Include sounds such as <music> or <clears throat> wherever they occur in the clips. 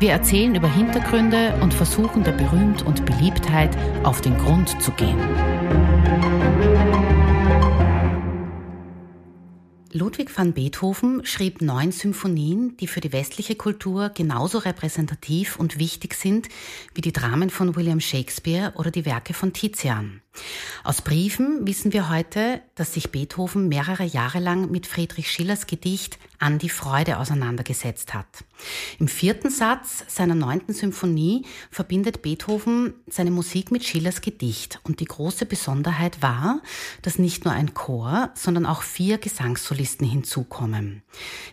Wir erzählen über Hintergründe und versuchen der Berühmt und Beliebtheit auf den Grund zu gehen. Ludwig van Beethoven schrieb neun Symphonien, die für die westliche Kultur genauso repräsentativ und wichtig sind wie die Dramen von William Shakespeare oder die Werke von Tizian. Aus Briefen wissen wir heute, dass sich Beethoven mehrere Jahre lang mit Friedrich Schillers Gedicht An die Freude auseinandergesetzt hat. Im vierten Satz seiner neunten Symphonie verbindet Beethoven seine Musik mit Schillers Gedicht und die große Besonderheit war, dass nicht nur ein Chor, sondern auch vier Gesangssolisten hinzukommen.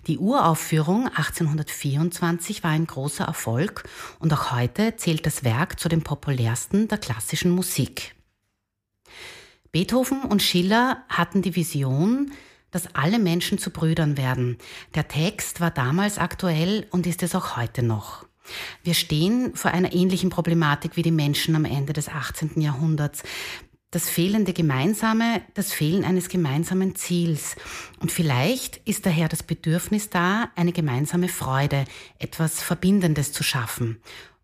Die Uraufführung 1824 war ein großer Erfolg und auch heute zählt das Werk zu den populärsten der klassischen Musik. Beethoven und Schiller hatten die Vision, dass alle Menschen zu Brüdern werden. Der Text war damals aktuell und ist es auch heute noch. Wir stehen vor einer ähnlichen Problematik wie die Menschen am Ende des 18. Jahrhunderts. Das fehlende Gemeinsame, das Fehlen eines gemeinsamen Ziels. Und vielleicht ist daher das Bedürfnis da, eine gemeinsame Freude, etwas Verbindendes zu schaffen.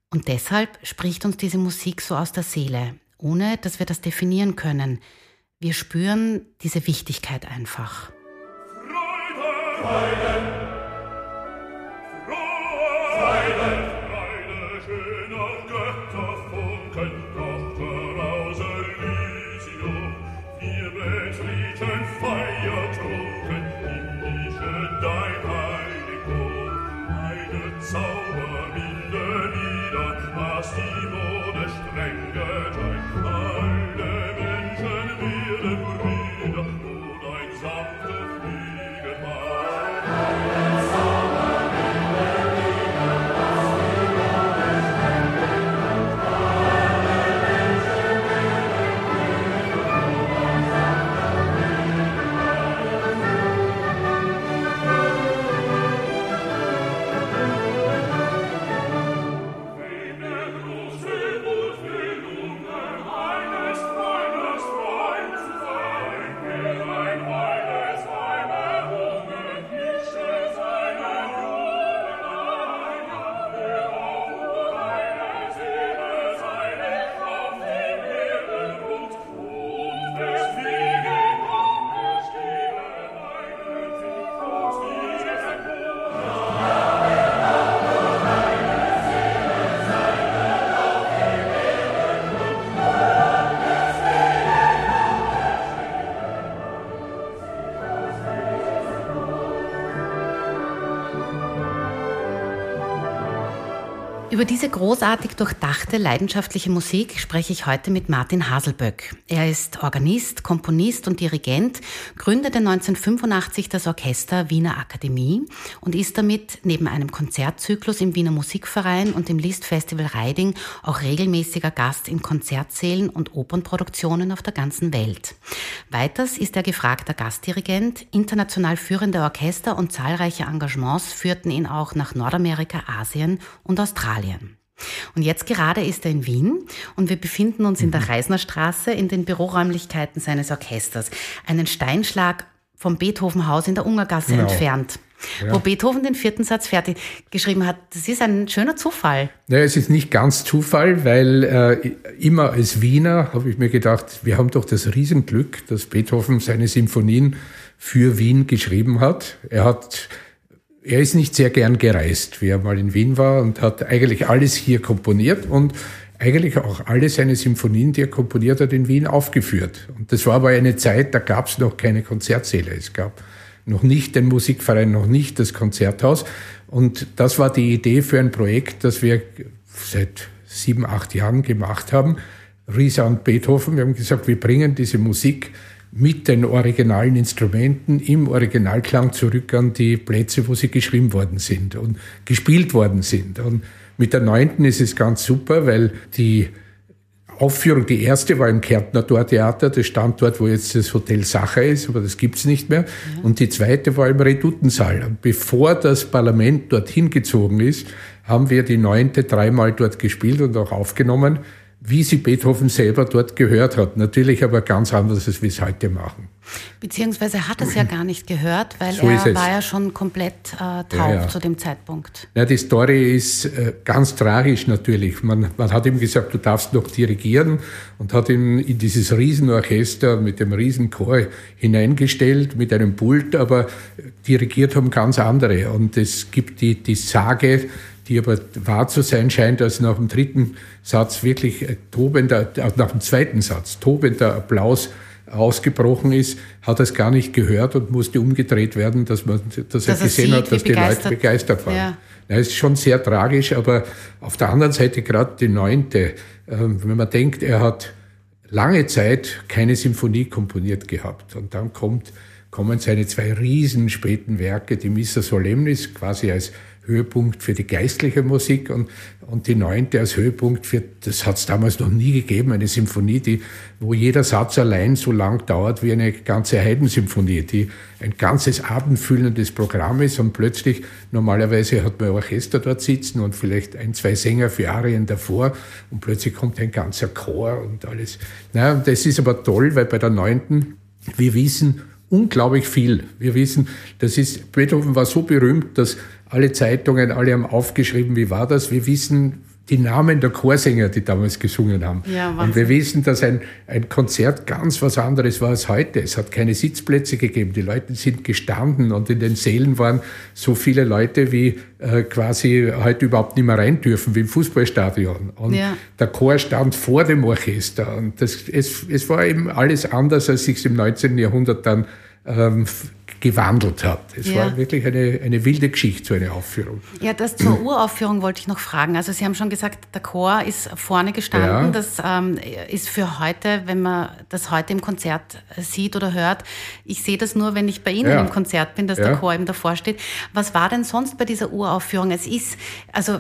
Und deshalb spricht uns diese Musik so aus der Seele, ohne dass wir das definieren können. Wir spüren diese Wichtigkeit einfach. Freude, Freude. Über großartig durchdachte, leidenschaftliche Musik spreche ich heute mit Martin Haselböck. Er ist Organist, Komponist und Dirigent, gründete 1985 das Orchester Wiener Akademie und ist damit neben einem Konzertzyklus im Wiener Musikverein und dem Liszt Festival Reiding auch regelmäßiger Gast in Konzertsälen und Opernproduktionen auf der ganzen Welt. Weiters ist er gefragter Gastdirigent, international führende Orchester und zahlreiche Engagements führten ihn auch nach Nordamerika, Asien und Australien. Und jetzt gerade ist er in Wien und wir befinden uns in der mhm. Reisnerstraße in den Büroräumlichkeiten seines Orchesters. Einen Steinschlag vom Beethovenhaus in der Ungergasse genau. entfernt. Ja. Wo Beethoven den vierten Satz fertig geschrieben hat. Das ist ein schöner Zufall. Naja, es ist nicht ganz Zufall, weil äh, immer als Wiener habe ich mir gedacht, wir haben doch das Riesenglück, dass Beethoven seine Symphonien für Wien geschrieben hat. Er hat er ist nicht sehr gern gereist, wie er mal in Wien war und hat eigentlich alles hier komponiert und eigentlich auch alle seine Symphonien, die er komponiert hat, in Wien aufgeführt. Und das war aber eine Zeit, da gab es noch keine Konzertsäle. Es gab noch nicht den Musikverein, noch nicht das Konzerthaus. Und das war die Idee für ein Projekt, das wir seit sieben, acht Jahren gemacht haben. Risa und Beethoven, wir haben gesagt, wir bringen diese Musik mit den originalen Instrumenten im Originalklang zurück an die Plätze, wo sie geschrieben worden sind und gespielt worden sind. Und mit der neunten ist es ganz super, weil die Aufführung, die erste war im Kärntner Tortheater, das stand dort, wo jetzt das Hotel Sacher ist, aber das gibt's nicht mehr. Ja. Und die zweite war im Redutensaal. Und bevor das Parlament dorthin gezogen ist, haben wir die neunte dreimal dort gespielt und auch aufgenommen wie sie Beethoven selber dort gehört hat. Natürlich aber ganz anders, als wir es heute machen. Beziehungsweise er hat es ja gar nicht gehört, weil so er war ja schon komplett äh, taub ja, ja. zu dem Zeitpunkt. Ja, die Story ist äh, ganz tragisch natürlich. Man, man hat ihm gesagt, du darfst noch dirigieren und hat ihn in dieses Riesenorchester mit dem Riesenchor hineingestellt, mit einem Pult, aber dirigiert haben ganz andere. Und es gibt die, die Sage, die aber wahr zu sein scheint, dass nach dem dritten Satz wirklich tobender, äh, nach dem zweiten Satz tobender Applaus ausgebrochen ist, hat er es gar nicht gehört und musste umgedreht werden, dass man, dass, dass er gesehen hat, dass die Leute begeistert waren. Ja. Das ist schon sehr tragisch, aber auf der anderen Seite gerade die neunte, ähm, wenn man denkt, er hat lange Zeit keine Symphonie komponiert gehabt und dann kommt, kommen seine zwei riesen späten Werke, die Missa Solemnis quasi als Höhepunkt für die geistliche Musik und, und die neunte als Höhepunkt für, das hat es damals noch nie gegeben, eine Symphonie, die, wo jeder Satz allein so lang dauert wie eine ganze Heidensymphonie, die ein ganzes abendfüllendes Programm ist und plötzlich, normalerweise hat man Orchester dort sitzen und vielleicht ein, zwei Sänger für Arien davor und plötzlich kommt ein ganzer Chor und alles. Na, und das ist aber toll, weil bei der neunten, wir wissen, unglaublich viel. Wir wissen, das ist, Beethoven war so berühmt, dass alle Zeitungen, alle haben aufgeschrieben, wie war das. Wir wissen die Namen der Chorsänger, die damals gesungen haben. Ja, und wir wissen, dass ein, ein Konzert ganz was anderes war als heute. Es hat keine Sitzplätze gegeben. Die Leute sind gestanden und in den Sälen waren so viele Leute, wie äh, quasi heute überhaupt nicht mehr rein dürfen, wie im Fußballstadion. Und ja. der Chor stand vor dem Orchester. Und das, es, es war eben alles anders, als sich im 19. Jahrhundert dann ähm, gewandelt hat. Es ja. war wirklich eine, eine wilde Geschichte, so eine Aufführung. Ja, das zur Uraufführung wollte ich noch fragen. Also Sie haben schon gesagt, der Chor ist vorne gestanden. Ja. Das ähm, ist für heute, wenn man das heute im Konzert sieht oder hört, ich sehe das nur, wenn ich bei Ihnen ja. im Konzert bin, dass der Chor eben davor steht. Was war denn sonst bei dieser Uraufführung? Es ist, also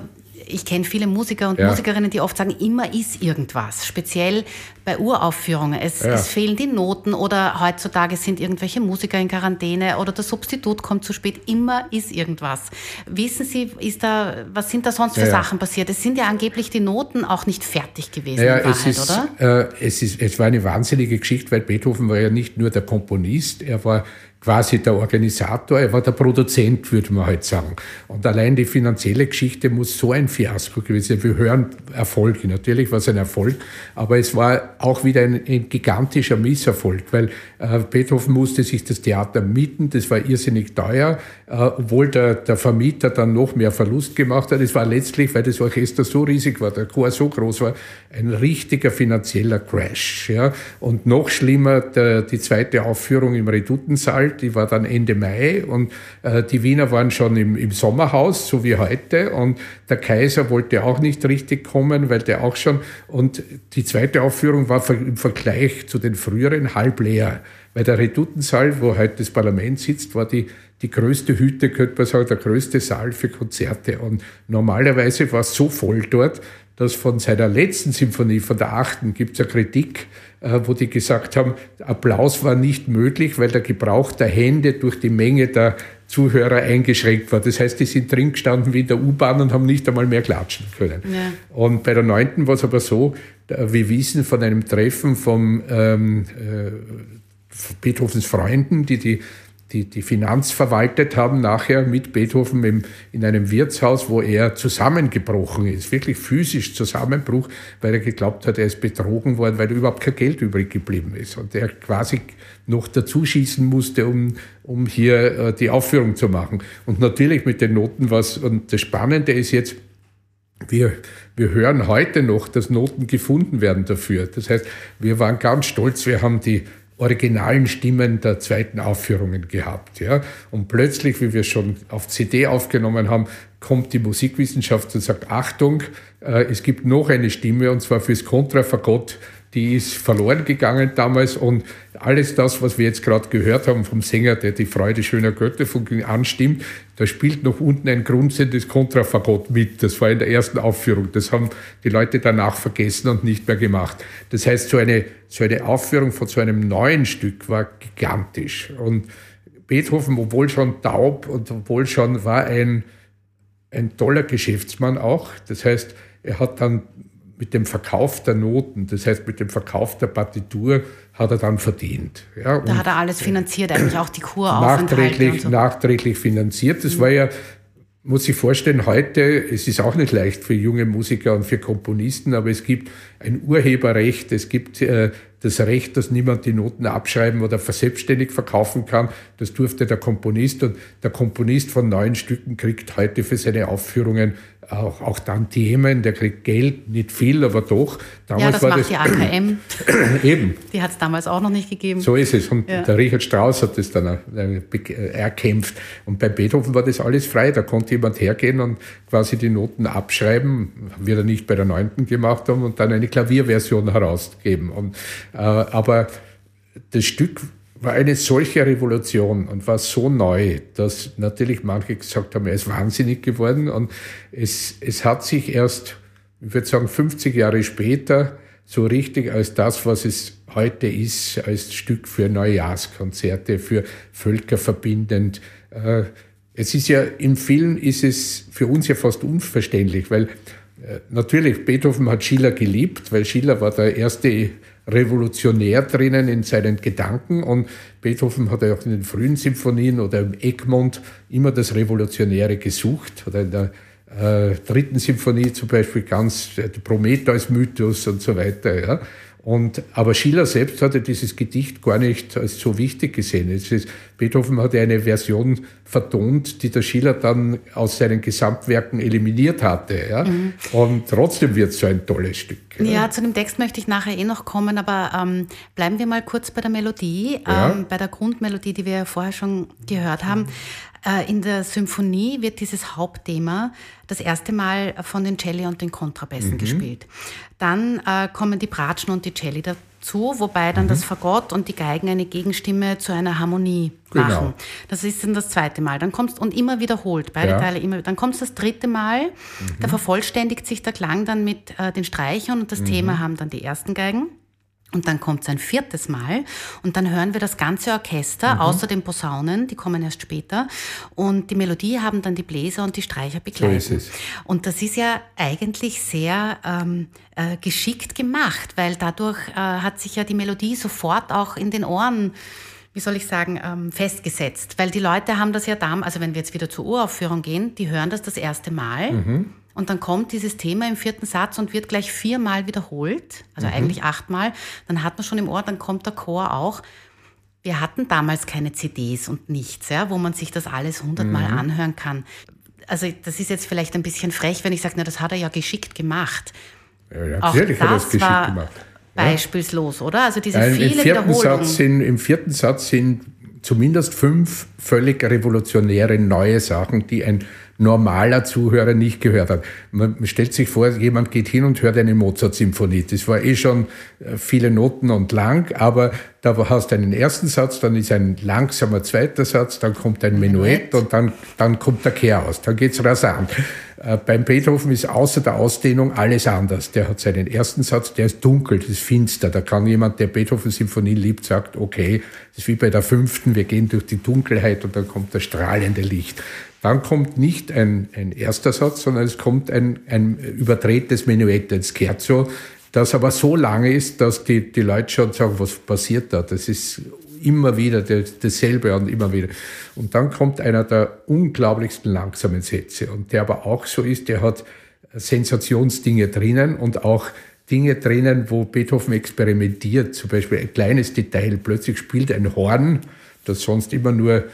ich kenne viele Musiker und ja. Musikerinnen, die oft sagen, immer ist irgendwas. Speziell bei Uraufführungen. Es, ja. es, fehlen die Noten oder heutzutage sind irgendwelche Musiker in Quarantäne oder der Substitut kommt zu spät. Immer ist irgendwas. Wissen Sie, ist da, was sind da sonst für ja, Sachen passiert? Es sind ja angeblich die Noten auch nicht fertig gewesen, ja, in Wahrheit, es ist, oder? Äh, es, ist, es war eine wahnsinnige Geschichte, weil Beethoven war ja nicht nur der Komponist, er war quasi der Organisator, er war der Produzent, würde man heute sagen. Und allein die finanzielle Geschichte muss so ein Fiasko gewesen sein. Wir hören Erfolge, natürlich war es ein Erfolg, aber es war auch wieder ein, ein gigantischer Misserfolg, weil äh, Beethoven musste sich das Theater mieten, das war irrsinnig teuer, äh, obwohl der, der Vermieter dann noch mehr Verlust gemacht hat. Es war letztlich, weil das Orchester so riesig war, der Chor so groß war, ein richtiger finanzieller Crash. Ja? Und noch schlimmer, der, die zweite Aufführung im Redutensaal, die war dann Ende Mai und äh, die Wiener waren schon im, im Sommerhaus, so wie heute. Und der Kaiser wollte auch nicht richtig kommen, weil der auch schon. Und die zweite Aufführung war im Vergleich zu den früheren halb leer. Weil der Redutensaal, wo heute das Parlament sitzt, war die, die größte Hütte, könnte man sagen, der größte Saal für Konzerte. Und normalerweise war es so voll dort, dass von seiner letzten Symphonie, von der achten, gibt es eine Kritik, wo die gesagt haben, Applaus war nicht möglich, weil der Gebrauch der Hände durch die Menge der Zuhörer eingeschränkt war. Das heißt, die sind drin gestanden wie in der U-Bahn und haben nicht einmal mehr klatschen können. Ja. Und bei der neunten war es aber so, wir wissen von einem Treffen von ähm, äh, Beethovens Freunden, die die die, die Finanz verwaltet haben, nachher mit Beethoven im, in einem Wirtshaus, wo er zusammengebrochen ist, wirklich physisch Zusammenbruch, weil er geglaubt hat, er ist betrogen worden, weil überhaupt kein Geld übrig geblieben ist und er quasi noch dazu schießen musste, um, um hier äh, die Aufführung zu machen. Und natürlich mit den Noten was, und das Spannende ist jetzt, wir, wir hören heute noch, dass Noten gefunden werden dafür. Das heißt, wir waren ganz stolz, wir haben die originalen Stimmen der zweiten Aufführungen gehabt. Ja? Und plötzlich, wie wir schon auf CD aufgenommen haben, kommt die Musikwissenschaft und sagt, Achtung, äh, es gibt noch eine Stimme und zwar fürs Kontrafagott die ist verloren gegangen damals und alles das, was wir jetzt gerade gehört haben vom Sänger, der die Freude schöner Götter anstimmt, da spielt noch unten ein grundsätzliches Kontrafagott mit. Das war in der ersten Aufführung. Das haben die Leute danach vergessen und nicht mehr gemacht. Das heißt, so eine, so eine Aufführung von so einem neuen Stück war gigantisch. Und Beethoven, obwohl schon taub und obwohl schon war ein, ein toller Geschäftsmann auch. Das heißt, er hat dann mit dem Verkauf der Noten, das heißt mit dem Verkauf der Partitur, hat er dann verdient. Ja, da hat er alles finanziert, eigentlich auch die Kur Nachträglich, so. nachträglich finanziert. Das mhm. war ja, muss ich vorstellen, heute, es ist auch nicht leicht für junge Musiker und für Komponisten, aber es gibt ein Urheberrecht, es gibt äh, das Recht, dass niemand die Noten abschreiben oder verselbstständig verkaufen kann. Das durfte der Komponist und der Komponist von neuen Stücken kriegt heute für seine Aufführungen auch, auch dann Themen, der kriegt Geld, nicht viel, aber doch. Damals ja, das war macht das, die AKM. <clears throat> eben. Die hat es damals auch noch nicht gegeben. So ist es. Und ja. der Richard Strauss hat das dann erkämpft. Und bei Beethoven war das alles frei. Da konnte jemand hergehen und quasi die Noten abschreiben, wie er nicht bei der neunten gemacht haben, und dann eine Klavierversion herausgeben. Und, äh, aber das Stück war eine solche Revolution und war so neu, dass natürlich manche gesagt haben, er ist wahnsinnig geworden und es, es hat sich erst, ich würde sagen, 50 Jahre später so richtig als das, was es heute ist, als Stück für Neujahrskonzerte, für Völker verbindend. Äh, es ist ja, in vielen ist es für uns ja fast unverständlich, weil äh, natürlich Beethoven hat Schiller geliebt, weil Schiller war der erste revolutionär drinnen in seinen Gedanken und Beethoven hat ja auch in den frühen Symphonien oder im Egmont immer das Revolutionäre gesucht, oder in der äh, dritten Symphonie zum Beispiel ganz äh, Prometheus-Mythos und so weiter. Ja. Und, aber Schiller selbst hatte dieses Gedicht gar nicht als so wichtig gesehen. Ist, Beethoven hatte eine Version vertont, die der Schiller dann aus seinen Gesamtwerken eliminiert hatte. Ja? Mhm. Und trotzdem wird es so ein tolles Stück. Ja. ja. zu dem Text möchte ich nachher eh noch kommen, aber ähm, bleiben wir mal kurz bei der Melodie, ja. ähm, bei der Grundmelodie, die wir ja vorher schon gehört haben. Mhm. Äh, in der Symphonie wird dieses Hauptthema das erste Mal von den Celli und den Kontrabässen mhm. gespielt. Dann äh, kommen die Bratschen und die Celli dazu, wobei dann mhm. das Fagott und die Geigen eine Gegenstimme zu einer Harmonie genau. machen. Das ist dann das zweite Mal. Dann kommst und immer wiederholt, beide ja. Teile immer. Dann kommt das dritte Mal, mhm. da vervollständigt sich der Klang dann mit äh, den Streichern und das mhm. Thema haben dann die ersten Geigen. Und dann kommt es ein viertes Mal und dann hören wir das ganze Orchester, mhm. außer den Posaunen, die kommen erst später. Und die Melodie haben dann die Bläser und die Streicher begleitet. So. Und das ist ja eigentlich sehr ähm, äh, geschickt gemacht, weil dadurch äh, hat sich ja die Melodie sofort auch in den Ohren wie soll ich sagen, ähm, festgesetzt. Weil die Leute haben das ja damals, also wenn wir jetzt wieder zur Uraufführung gehen, die hören das das erste Mal. Mhm. Und dann kommt dieses Thema im vierten Satz und wird gleich viermal wiederholt, also mhm. eigentlich achtmal. Dann hat man schon im Ohr, dann kommt der Chor auch. Wir hatten damals keine CDs und nichts, ja, wo man sich das alles hundertmal mhm. anhören kann. Also das ist jetzt vielleicht ein bisschen frech, wenn ich sage, na, das hat er ja geschickt gemacht. Ja, natürlich auch das hat er es geschickt gemacht. Beispielslos, ja. oder? Also diese Nein, viele im vierten Wiederholungen. Satz sind, Im vierten Satz sind zumindest fünf völlig revolutionäre neue Sachen, die ein normaler Zuhörer nicht gehört hat. Man stellt sich vor, jemand geht hin und hört eine Mozart-Symphonie. Das war eh schon äh, viele Noten und lang, aber da hast du einen ersten Satz, dann ist ein langsamer zweiter Satz, dann kommt ein Menuett und dann, dann kommt der Kehr aus. Dann geht's rasant. Äh, beim Beethoven ist außer der Ausdehnung alles anders. Der hat seinen ersten Satz, der ist dunkel, das ist finster. Da kann jemand, der Beethoven-Symphonie liebt, sagt, okay, das ist wie bei der fünften, wir gehen durch die Dunkelheit und dann kommt das strahlende Licht. Dann kommt nicht ein, ein erster Satz, sondern es kommt ein, ein überdrehtes Menuett, ein Scherzo, das aber so lange ist, dass die, die Leute schon sagen, was passiert da? Das ist immer wieder dasselbe und immer wieder. Und dann kommt einer der unglaublichsten langsamen Sätze und der aber auch so ist, der hat Sensationsdinge drinnen und auch Dinge drinnen, wo Beethoven experimentiert. Zum Beispiel ein kleines Detail. Plötzlich spielt ein Horn, das sonst immer nur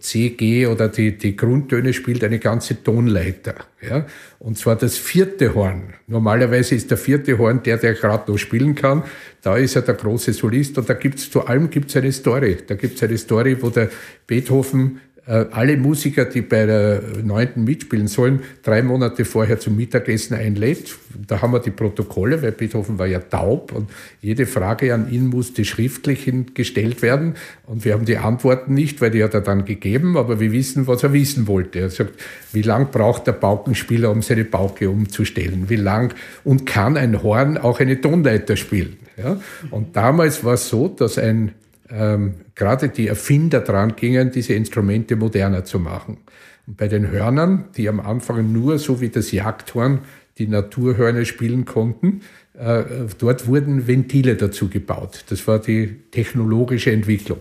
C, G oder die, die Grundtöne spielt eine ganze Tonleiter. Ja? Und zwar das vierte Horn. Normalerweise ist der vierte Horn der, der gerade noch spielen kann. Da ist er der große Solist und da gibt's zu allem gibt's eine Story. Da gibt's eine Story, wo der Beethoven alle Musiker, die bei der neunten mitspielen sollen, drei Monate vorher zum Mittagessen einlädt. Da haben wir die Protokolle, weil Beethoven war ja taub und jede Frage an ihn musste schriftlich gestellt werden. Und wir haben die Antworten nicht, weil die hat er dann gegeben, aber wir wissen, was er wissen wollte. Er sagt, wie lang braucht der Paukenspieler, um seine Pauke umzustellen? Wie lang und kann ein Horn auch eine Tonleiter spielen? Ja? Und damals war es so, dass ein ähm, gerade die Erfinder dran gingen, diese Instrumente moderner zu machen. Und bei den Hörnern, die am Anfang nur so wie das Jagdhorn die Naturhörner spielen konnten, äh, dort wurden Ventile dazu gebaut. Das war die technologische Entwicklung.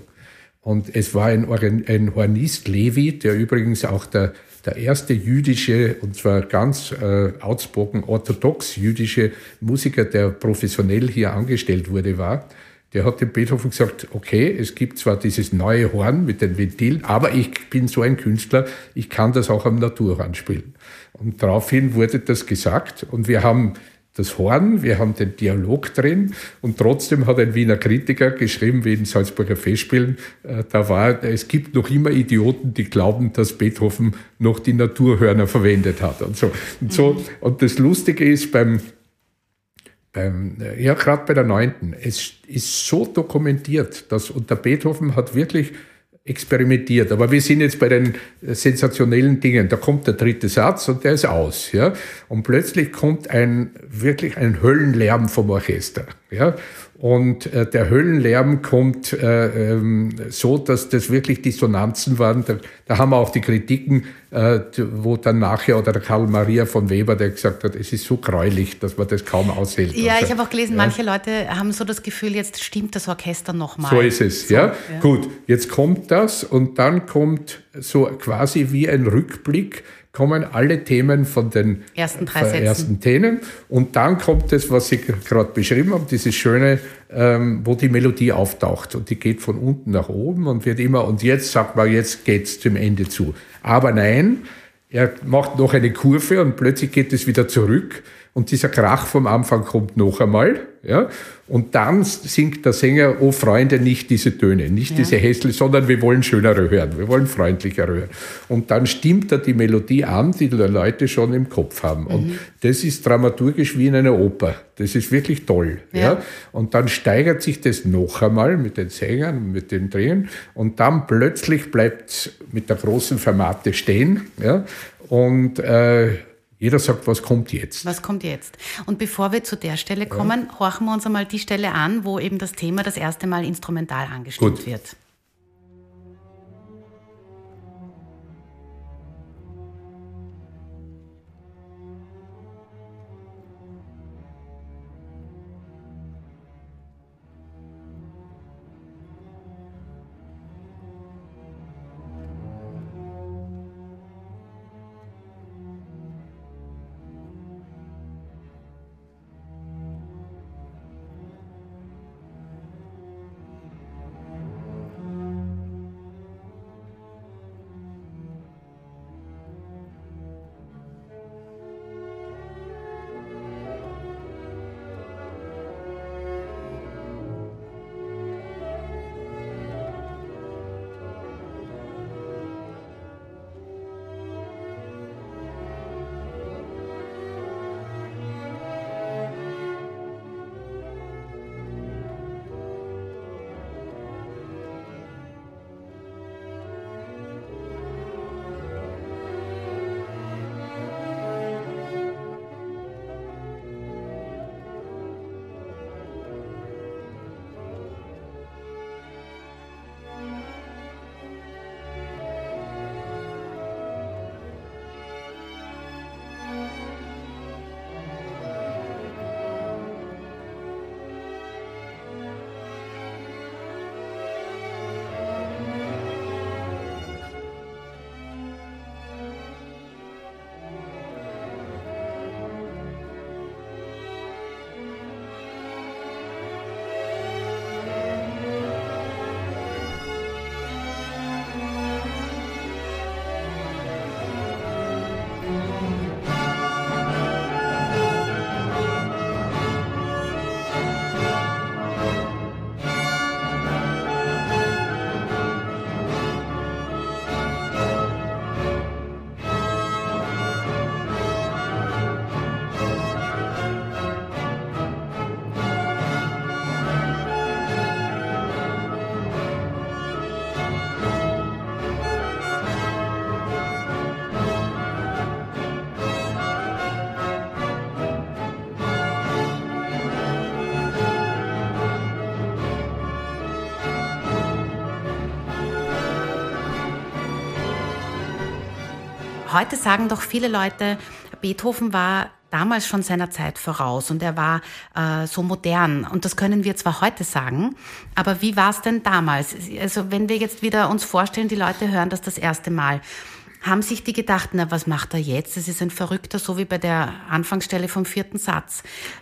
Und es war ein, ein Hornist, Levi, der übrigens auch der, der erste jüdische, und zwar ganz äh, outspoken orthodox jüdische Musiker, der professionell hier angestellt wurde, war der hat dem Beethoven gesagt, okay, es gibt zwar dieses neue Horn mit den Ventilen, aber ich bin so ein Künstler, ich kann das auch am Naturhorn spielen. Und daraufhin wurde das gesagt und wir haben das Horn, wir haben den Dialog drin und trotzdem hat ein Wiener Kritiker geschrieben, wie in Salzburger Festspielen, äh, da war, es gibt noch immer Idioten, die glauben, dass Beethoven noch die Naturhörner verwendet hat und so. Und, so. Und das Lustige ist beim beim, ja, gerade bei der neunten. Es ist so dokumentiert, dass, und der Beethoven hat wirklich experimentiert. Aber wir sind jetzt bei den sensationellen Dingen. Da kommt der dritte Satz und der ist aus, ja. Und plötzlich kommt ein, wirklich ein Höllenlärm vom Orchester, ja. Und äh, der Höllenlärm kommt äh, ähm, so, dass das wirklich Dissonanzen waren. Da, da haben wir auch die Kritiken, äh, wo dann nachher, oder der Karl Maria von Weber, der gesagt hat, es ist so gräulich, dass man das kaum aushält. Ja, ich habe auch gelesen, ja. manche Leute haben so das Gefühl, jetzt stimmt das Orchester nochmal. So ist es, so, ja. ja. Gut, jetzt kommt das und dann kommt so quasi wie ein Rückblick kommen alle Themen von den ersten drei Sätzen. ersten Themen und dann kommt das, was Sie gerade beschrieben haben, dieses schöne, ähm, wo die Melodie auftaucht und die geht von unten nach oben und wird immer und jetzt sagt man, jetzt geht's zum Ende zu. Aber nein, er macht noch eine Kurve und plötzlich geht es wieder zurück und dieser Krach vom Anfang kommt noch einmal, ja, und dann singt der Sänger, oh Freunde, nicht diese Töne, nicht ja. diese hässliche, sondern wir wollen schönere hören, wir wollen freundlichere hören. Und dann stimmt er die Melodie an, die die Leute schon im Kopf haben. Mhm. Und das ist dramaturgisch wie in einer Oper. Das ist wirklich toll, ja. ja. Und dann steigert sich das noch einmal mit den Sängern, mit den Drehen, und dann plötzlich bleibt mit der großen Formate stehen, ja, und äh, jeder sagt, was kommt jetzt? Was kommt jetzt? Und bevor wir zu der Stelle kommen, ja. horchen wir uns einmal die Stelle an, wo eben das Thema das erste Mal instrumental angestimmt Gut. wird. Heute sagen doch viele Leute, Beethoven war damals schon seiner Zeit voraus und er war äh, so modern. Und das können wir zwar heute sagen, aber wie war es denn damals? Also wenn wir jetzt wieder uns vorstellen, die Leute hören das das erste Mal. Haben sich die gedacht, na, was macht er jetzt? Das ist ein Verrückter, so wie bei der Anfangsstelle vom vierten Satz.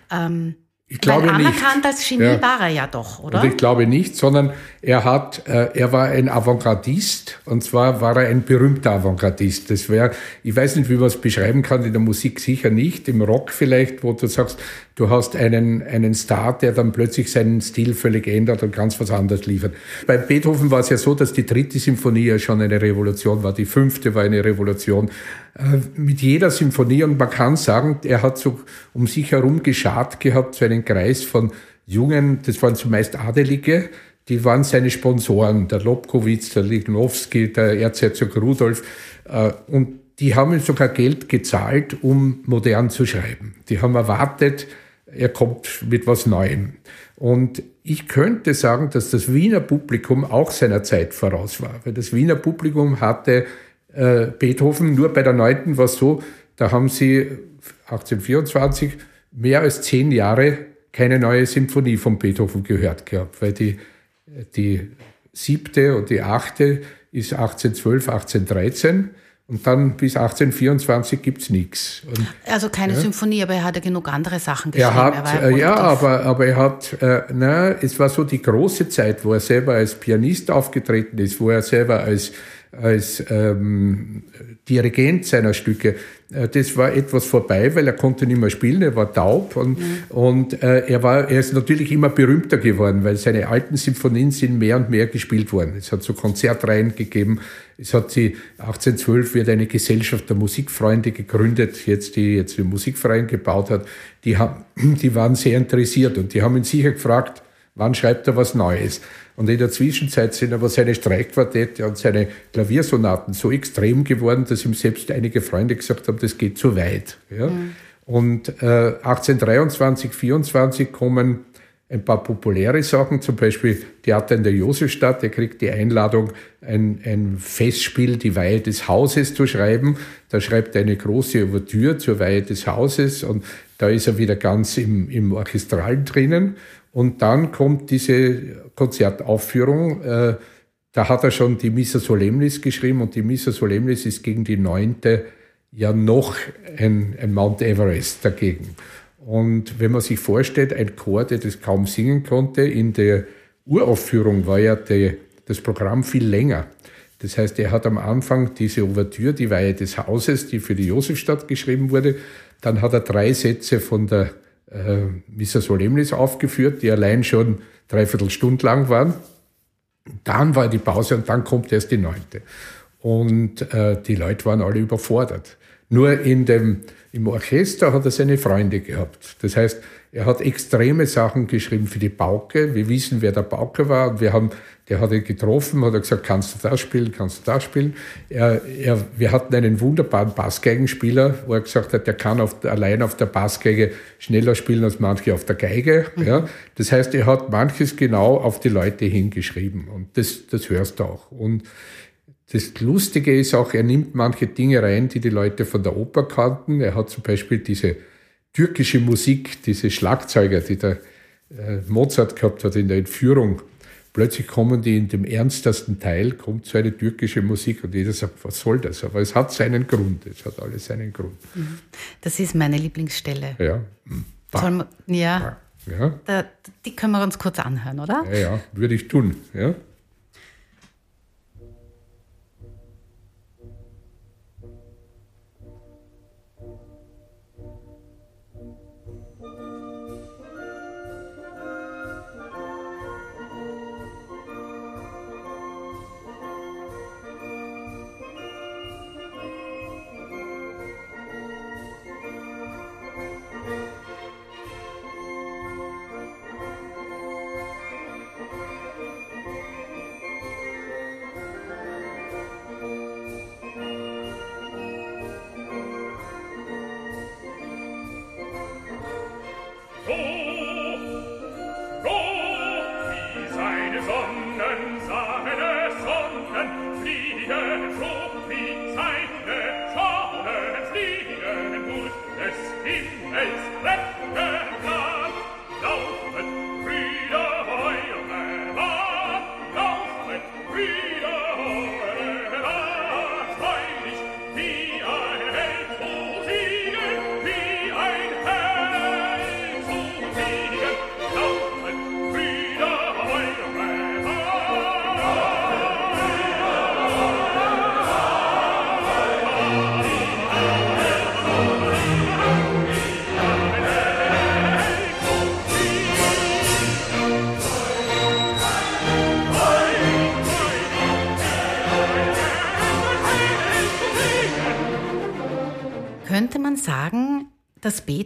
Ähm, ich glaube Weil anerkannt nicht. als Genie ja. war er ja doch, oder? Und ich glaube nicht, sondern er hat, äh, er war ein Avantgardist und zwar war er ein berühmter Avantgardist. Das wäre, ich weiß nicht, wie man es beschreiben kann, in der Musik sicher nicht, im Rock vielleicht, wo du sagst, du hast einen, einen Star, der dann plötzlich seinen Stil völlig ändert und ganz was anderes liefert. Bei Beethoven war es ja so, dass die dritte Symphonie ja schon eine Revolution war, die fünfte war eine Revolution. Äh, mit jeder Symphonie und man kann sagen, er hat so um sich herum geschart gehabt, so einen Kreis von Jungen, das waren zumeist Adelige, die waren seine Sponsoren, der Lobkowitz, der Lignowski, der Erzherzog Rudolf. Äh, und die haben ihm sogar Geld gezahlt, um modern zu schreiben. Die haben erwartet, er kommt mit was Neuem. Und ich könnte sagen, dass das Wiener Publikum auch seiner Zeit voraus war, weil das Wiener Publikum hatte äh, Beethoven nur bei der neunten war es so, da haben sie 1824 mehr als zehn Jahre keine neue Symphonie von Beethoven gehört gehabt, weil die, die siebte und die achte ist 1812, 1813 und dann bis 1824 gibt's nichts. Also keine ja. Symphonie, aber er hatte genug andere Sachen geschrieben. Er hat, er ja, ja aber, aber er hat, äh, na, es war so die große Zeit, wo er selber als Pianist aufgetreten ist, wo er selber als als ähm, Dirigent seiner Stücke. Äh, das war etwas vorbei, weil er konnte nicht mehr spielen, er war taub und, mhm. und äh, er, war, er ist natürlich immer berühmter geworden, weil seine alten Symphonien sind mehr und mehr gespielt worden. Es hat so Konzertreihen gegeben, es hat sie 1812 wird eine Gesellschaft der Musikfreunde gegründet, jetzt die jetzt den Musikverein gebaut hat. Die, haben, <clears throat> die waren sehr interessiert und die haben ihn sicher gefragt, wann schreibt er was Neues? Und in der Zwischenzeit sind aber seine Streichquartette und seine Klaviersonaten so extrem geworden, dass ihm selbst einige Freunde gesagt haben, das geht zu weit. Ja? Mhm. Und äh, 1823, 24 kommen ein paar populäre Sachen, zum Beispiel Theater in der Josefstadt. Er kriegt die Einladung, ein, ein Festspiel, die Weihe des Hauses zu schreiben. Da schreibt er eine große Ouvertüre zur Weihe des Hauses und da ist er wieder ganz im, im Orchestralen drinnen. Und dann kommt diese Konzertaufführung. Äh, da hat er schon die Missa Solemnis geschrieben und die Missa Solemnis ist gegen die neunte ja noch ein, ein Mount Everest dagegen. Und wenn man sich vorstellt, ein Chor, der das kaum singen konnte, in der Uraufführung war ja die, das Programm viel länger. Das heißt, er hat am Anfang diese Ouvertüre, die Weihe des Hauses, die für die Josefstadt geschrieben wurde. Dann hat er drei Sätze von der äh, Missa Solemnis aufgeführt, die allein schon dreiviertel Stunde lang waren. Dann war die Pause und dann kommt erst die neunte. Und äh, die Leute waren alle überfordert. Nur in dem, im Orchester hat er seine Freunde gehabt. Das heißt, er hat extreme Sachen geschrieben für die Pauke. Wir wissen, wer der Pauke war. Und wir haben, der hat ihn getroffen, hat er gesagt, kannst du das spielen, kannst du das spielen. Er, er, wir hatten einen wunderbaren Bassgeigenspieler, wo er gesagt hat, der kann auf, allein auf der Bassgeige schneller spielen als manche auf der Geige. Mhm. Ja. Das heißt, er hat manches genau auf die Leute hingeschrieben. Und das, das hörst du auch. Und das Lustige ist auch, er nimmt manche Dinge rein, die die Leute von der Oper kannten. Er hat zum Beispiel diese türkische Musik, diese Schlagzeuger, die der äh, Mozart gehabt hat in der Entführung. Plötzlich kommen die in dem ernstesten Teil, kommt so eine türkische Musik und jeder sagt, was soll das? Aber es hat seinen Grund, es hat alles seinen Grund. Mhm. Das ist meine Lieblingsstelle. Ja. Man, ja. ja. Da, die können wir uns kurz anhören, oder? Ja, ja, würde ich tun. Ja.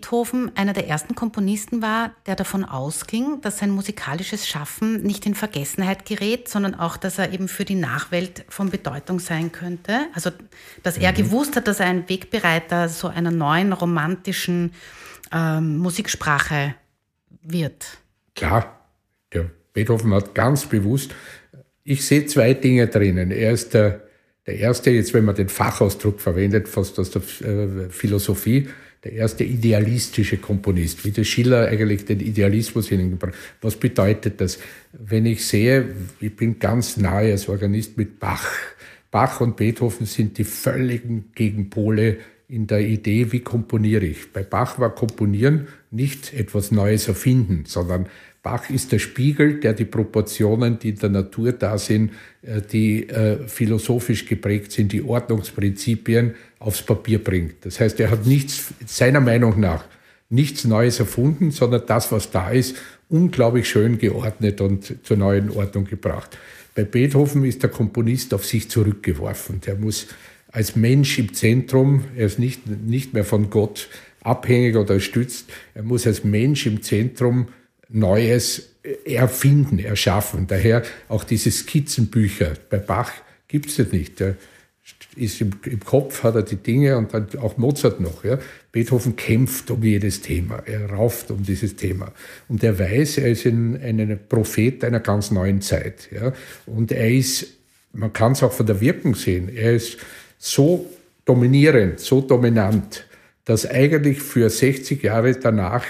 Beethoven einer der ersten Komponisten war, der davon ausging, dass sein musikalisches Schaffen nicht in Vergessenheit gerät, sondern auch, dass er eben für die Nachwelt von Bedeutung sein könnte. Also, dass er mhm. gewusst hat, dass er ein Wegbereiter so einer neuen romantischen ähm, Musiksprache wird. Klar, der Beethoven hat ganz bewusst, ich sehe zwei Dinge drinnen. Er ist der, der erste, jetzt wenn man den Fachausdruck verwendet, fast aus der äh, Philosophie, der erste idealistische Komponist, wie der Schiller eigentlich den Idealismus hineingebracht Was bedeutet das? Wenn ich sehe, ich bin ganz nahe als Organist mit Bach. Bach und Beethoven sind die völligen Gegenpole in der Idee, wie komponiere ich. Bei Bach war Komponieren nicht etwas Neues erfinden, sondern Bach ist der Spiegel, der die Proportionen, die in der Natur da sind, äh, die äh, philosophisch geprägt sind, die Ordnungsprinzipien aufs Papier bringt. Das heißt, er hat nichts, seiner Meinung nach, nichts Neues erfunden, sondern das, was da ist, unglaublich schön geordnet und zur neuen Ordnung gebracht. Bei Beethoven ist der Komponist auf sich zurückgeworfen. Der muss als Mensch im Zentrum, er ist nicht, nicht mehr von Gott abhängig oder stützt, er muss als Mensch im Zentrum Neues erfinden, erschaffen. Daher auch diese Skizzenbücher. Bei Bach gibt es das nicht. Der ist im, im, Kopf, hat er die Dinge und dann auch Mozart noch. Ja. Beethoven kämpft um jedes Thema, er rauft um dieses Thema. Und er weiß, er ist ein, ein Prophet einer ganz neuen Zeit. Ja. Und er ist, man kann es auch von der Wirkung sehen, er ist so dominierend, so dominant, dass eigentlich für 60 Jahre danach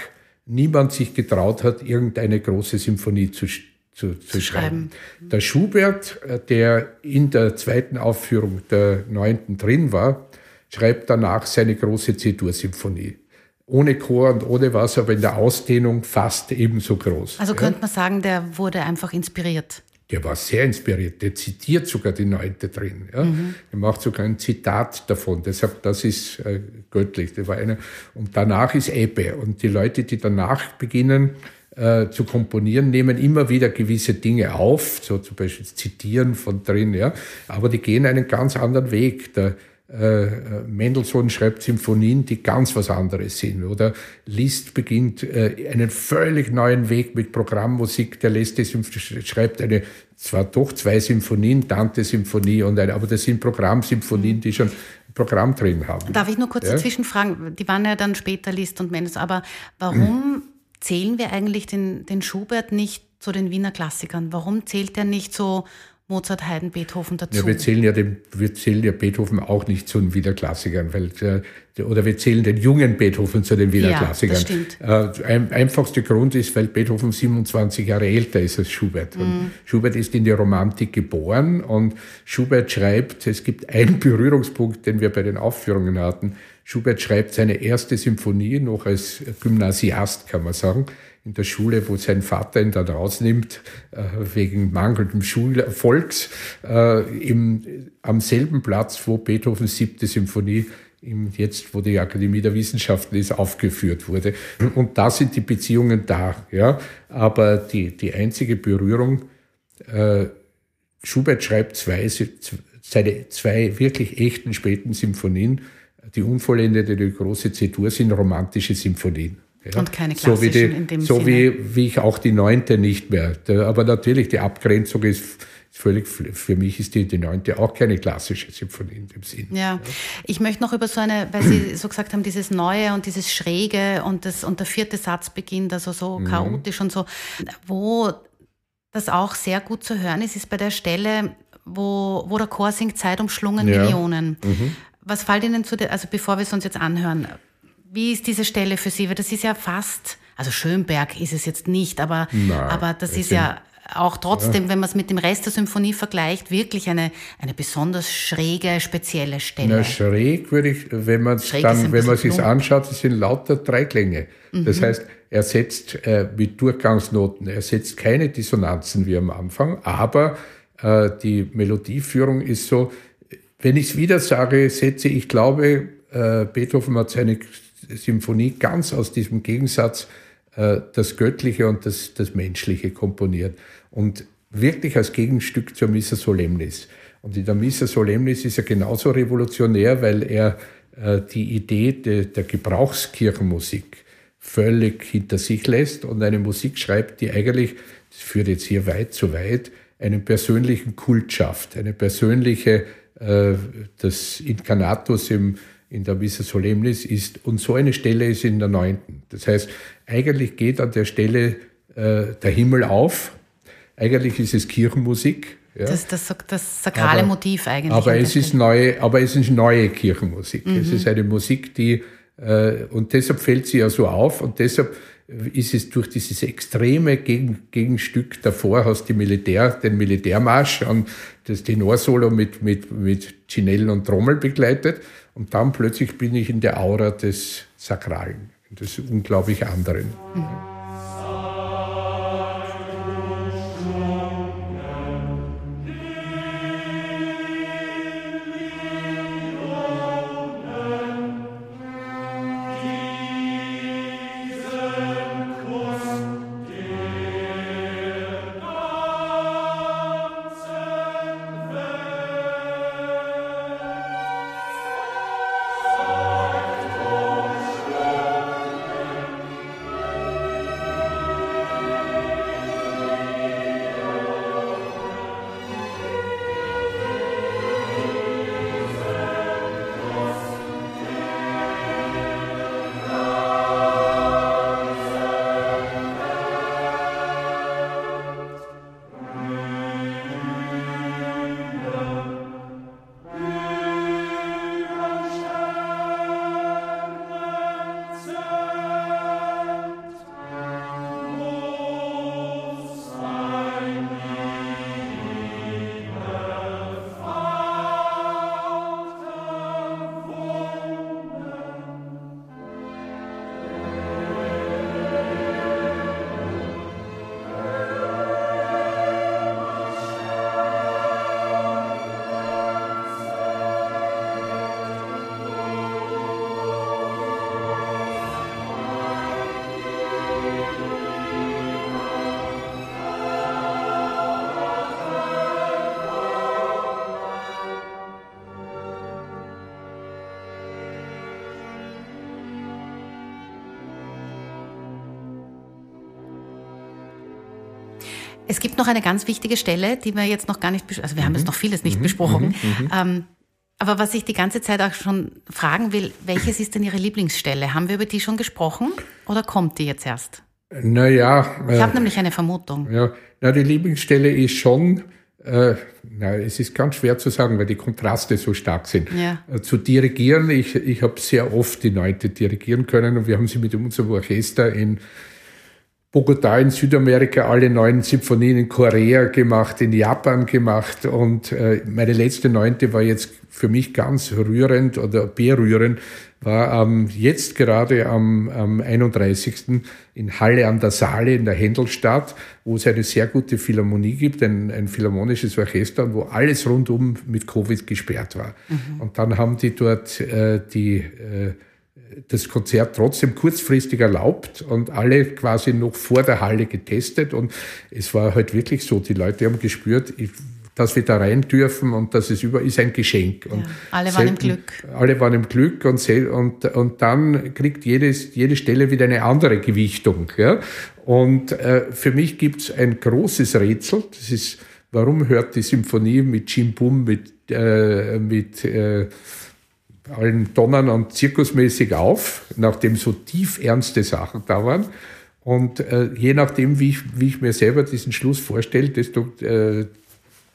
niemand sich getraut hat, irgendeine große Symphonie zu, zu, zu schreiben. Der Schubert, äh, der in der zweiten Aufführung der neunten drin war, schreibt danach seine große C-Dur-Symphonie. Ohne Chor und ohne was, aber in der Ausdehnung fast ebenso groß. Also könnte man sagen, der wurde einfach inspiriert der war sehr inspiriert, der zitiert sogar die Neunte drin. Ja. Mhm. Er macht sogar ein Zitat davon, deshalb, das ist äh, göttlich. Der war einer. Und danach ist Ebbe. Und die Leute, die danach beginnen äh, zu komponieren, nehmen immer wieder gewisse Dinge auf, so zum Beispiel Zitieren von drin, ja. Aber die gehen einen ganz anderen Weg. Der, äh, Mendelssohn schreibt Symphonien, die ganz was anderes sind. Oder Liszt beginnt äh, einen völlig neuen Weg mit Programmmusik. Der letzte schreibt eine, zwar doch zwei Symphonien, Dante-Symphonie und eine, aber das sind Programmsymphonien, die schon ein Programm drin haben. Darf ich nur kurz ja? dazwischen fragen? Die waren ja dann später Liszt und Mendelssohn, aber warum hm. <clears throat> zählen wir eigentlich den, den Schubert nicht zu den Wiener Klassikern? Warum zählt er nicht so Mozart, Haydn, Beethoven dazu. Ja, wir zählen ja, den, wir zählen ja Beethoven auch nicht zu den Wiener Klassikern, weil, äh, oder wir zählen den jungen Beethoven zu den Wiener ja, Klassikern. Das stimmt. Äh, ein, einfachster Grund ist, weil Beethoven 27 Jahre älter ist als Schubert. Mhm. Schubert ist in die Romantik geboren und Schubert schreibt, es gibt einen <laughs> Berührungspunkt, den wir bei den Aufführungen hatten. Schubert schreibt seine erste Symphonie noch als Gymnasiast, kann man sagen in der Schule, wo sein Vater ihn dann rausnimmt, äh, wegen mangelndem Schulerfolgs, äh, im, am selben Platz, wo Beethovens siebte Symphonie im, jetzt, wo die Akademie der Wissenschaften ist, aufgeführt wurde. Und da sind die Beziehungen da. Ja? Aber die, die einzige Berührung, äh, Schubert schreibt zwei, seine zwei wirklich echten späten Symphonien, die unvollendete, die große C-Dur sind romantische Symphonien. Ja. Und keine klassischen so wie die, in dem So Sinne. Wie, wie ich auch die neunte nicht mehr. Aber natürlich, die Abgrenzung ist völlig, für mich ist die, die neunte auch keine klassische Symphonie in dem Sinn. Ja. ich möchte noch über so eine, weil Sie so gesagt haben, dieses Neue und dieses Schräge und, das, und der vierte Satz beginnt, also so mhm. chaotisch und so, wo das auch sehr gut zu hören ist, ist bei der Stelle, wo, wo der Chor singt, Zeit umschlungen ja. Millionen. Mhm. Was fällt Ihnen zu der, also bevor wir es uns jetzt anhören, wie ist diese Stelle für Sie? Weil das ist ja fast, also Schönberg ist es jetzt nicht, aber, Na, aber das ist ja auch trotzdem, ja. wenn man es mit dem Rest der Symphonie vergleicht, wirklich eine, eine besonders schräge, spezielle Stelle. Na, schräg würde ich, wenn man es dann, wenn man sich anschaut, es sind lauter Dreiklänge. Mhm. Das heißt, er setzt äh, mit Durchgangsnoten, er setzt keine Dissonanzen wie am Anfang, aber äh, die Melodieführung ist so, wenn ich es wieder sage, setze ich glaube, äh, Beethoven hat seine Symphonie ganz aus diesem Gegensatz äh, das Göttliche und das, das Menschliche komponiert. Und wirklich als Gegenstück zur Missa Solemnis. Und in der Missa Solemnis ist er genauso revolutionär, weil er äh, die Idee de, der Gebrauchskirchenmusik völlig hinter sich lässt und eine Musik schreibt, die eigentlich, das führt jetzt hier weit zu weit, einen persönlichen Kult schafft, eine persönliche, äh, das Incarnatus im, in der Missa Solemnis ist, und so eine Stelle ist in der neunten. Das heißt, eigentlich geht an der Stelle äh, der Himmel auf, eigentlich ist es Kirchenmusik, ja. Das, das, das sakrale aber, Motiv eigentlich. Aber es, ist neue, aber es ist neue Kirchenmusik. Mhm. Es ist eine Musik, die, äh, und deshalb fällt sie ja so auf und deshalb ist es durch dieses extreme Gegen, Gegenstück davor, hast die Militär, den Militärmarsch und das Tenorsolo mit, mit, mit Chinellen und Trommel begleitet und dann plötzlich bin ich in der Aura des Sakralen, des unglaublich anderen. Mhm. Es gibt noch eine ganz wichtige Stelle, die wir jetzt noch gar nicht, also wir mhm. haben jetzt noch vieles nicht mhm. besprochen. Mhm. mhm. Ähm, aber was ich die ganze Zeit auch schon fragen will, welches ist denn Ihre Lieblingsstelle? Haben wir über die schon gesprochen oder kommt die jetzt erst? Naja. Ich äh, habe nämlich eine Vermutung. Ja, na, die Lieblingsstelle ist schon, äh, na, es ist ganz schwer zu sagen, weil die Kontraste so stark sind. Ja. Äh, zu dirigieren, ich, ich habe sehr oft die Neunte dirigieren können und wir haben sie mit unserem Orchester in Bogotá in Südamerika alle neun Symphonien in Korea gemacht, in Japan gemacht und äh, meine letzte neunte war jetzt für mich ganz rührend oder berührend, war ähm, jetzt gerade am, am 31. in Halle an der Saale in der Händelstadt, wo es eine sehr gute Philharmonie gibt, ein, ein philharmonisches Orchester, wo alles rundum mit Covid gesperrt war. Mhm. Und dann haben die dort äh, die äh, das Konzert trotzdem kurzfristig erlaubt und alle quasi noch vor der Halle getestet. Und es war halt wirklich so, die Leute haben gespürt, dass wir da rein dürfen und dass es über ist ein Geschenk. Ja, alle waren selten, im Glück. Alle waren im Glück und, und, und dann kriegt jedes, jede Stelle wieder eine andere Gewichtung. Ja? Und äh, für mich gibt es ein großes Rätsel. Das ist, warum hört die Symphonie mit Jim Bum, mit, äh, mit äh, allen Donnern und zirkusmäßig auf, nachdem so tief ernste Sachen da waren. Und äh, je nachdem, wie ich, wie ich mir selber diesen Schluss vorstelle, desto, äh,